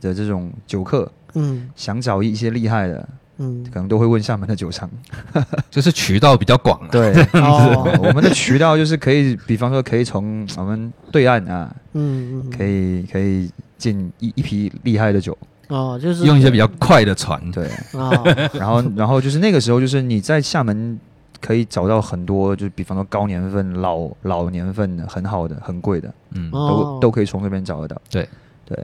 S3: 的这种酒客，
S1: 嗯。
S3: 想找一些厉害的，
S1: 嗯。
S3: 可能都会问厦门的酒商。
S2: 就是渠道比较广啊。
S3: 对，
S1: 哦。
S3: 我们的渠道就是可以，比方说可以从我们对岸啊，
S1: 嗯嗯
S3: 可以可以进一一批厉害的酒，
S1: 哦，就是。
S2: 用一些比较快的船，
S3: 对，
S1: 哦。
S3: 然后然后就是那个时候，就是你在厦门可以找到很多，就是比方说高年份、老老年份的、很好的、很贵的，
S2: 嗯，
S1: 哦
S3: 都都可以从那边找得到。
S2: 对。
S3: 对，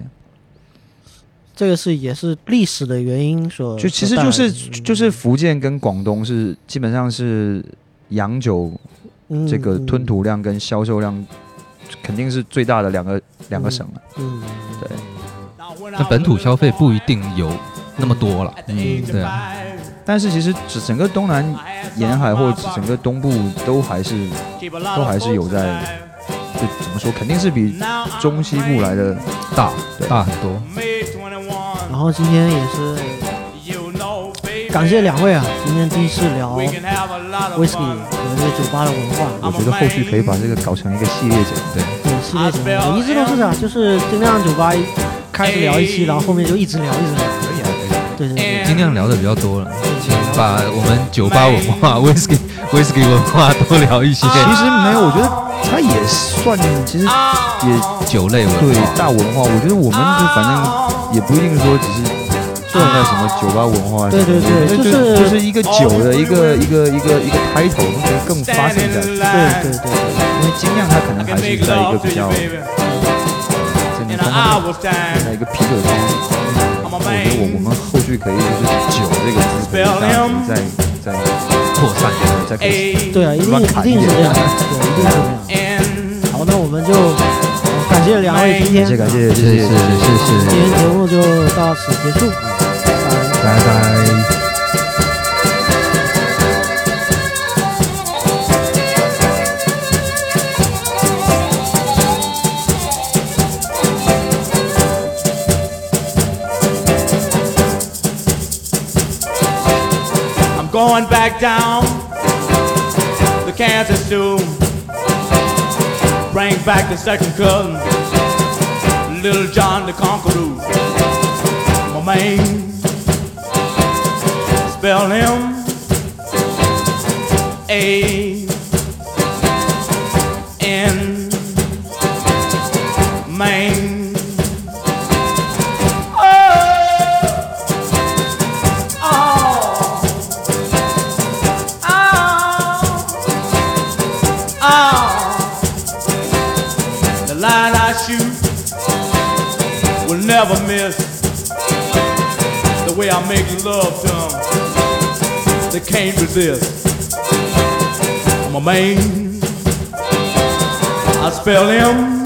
S1: 这个是也是历史的原因所
S3: 就其实就是就是福建跟广东是基本上是洋酒
S1: 嗯
S3: 这个吞吐量跟销售量肯定是最大的两个两个省了。
S1: 嗯
S3: 对，
S2: 那本土消费不一定有那么多了。
S1: 嗯
S2: 对啊，
S3: 但是其实整整个东南沿海或者整个东部都还是
S4: 都还是有在，
S3: 就怎么说，肯定是比中西部来的
S2: 大
S3: 对
S2: 大很多。
S1: 然后今天也是感谢两位啊，今天第一次聊 whisky 和这个酒吧的文化。
S3: 我觉得后续可以把这个搞成一个系列节目。
S2: 对，
S1: 对，系列节目，我一直都是这样，就是尽量酒吧开始聊一期，然后后面就一直聊一直聊。
S3: 可以啊，可以啊。
S1: 对对对，
S2: 尽量聊的比较多了，请把我们酒吧文化、威士忌、威士忌文化多聊一些。
S3: 其实没有，我觉得它也算，其实也
S2: 酒类文化，
S3: 对大文化。我觉得我们就反正也不一定说只是算在什么酒吧文化，
S1: 对对对，就是
S3: 就是一个酒的一个一个一个一个开头，可以更发散下去。
S1: 对对对，
S3: 因为精酿它可能还是在一个比较，在你刚刚在一个啤酒中。我觉得我我们后续可以就是酒这个字可以再再再
S2: 扩散，
S3: 再可以
S1: 对啊，一定一定是这样，对，一定是这样。好，那我们就感谢两位今天，
S3: 谢谢感谢谢
S2: 谢谢谢谢，
S1: 今天节目就到此结束，
S3: 拜拜。
S4: going back back the second cousin, Little John the Conqueror. My man, spell him A can't resist. I'm a man. I spell him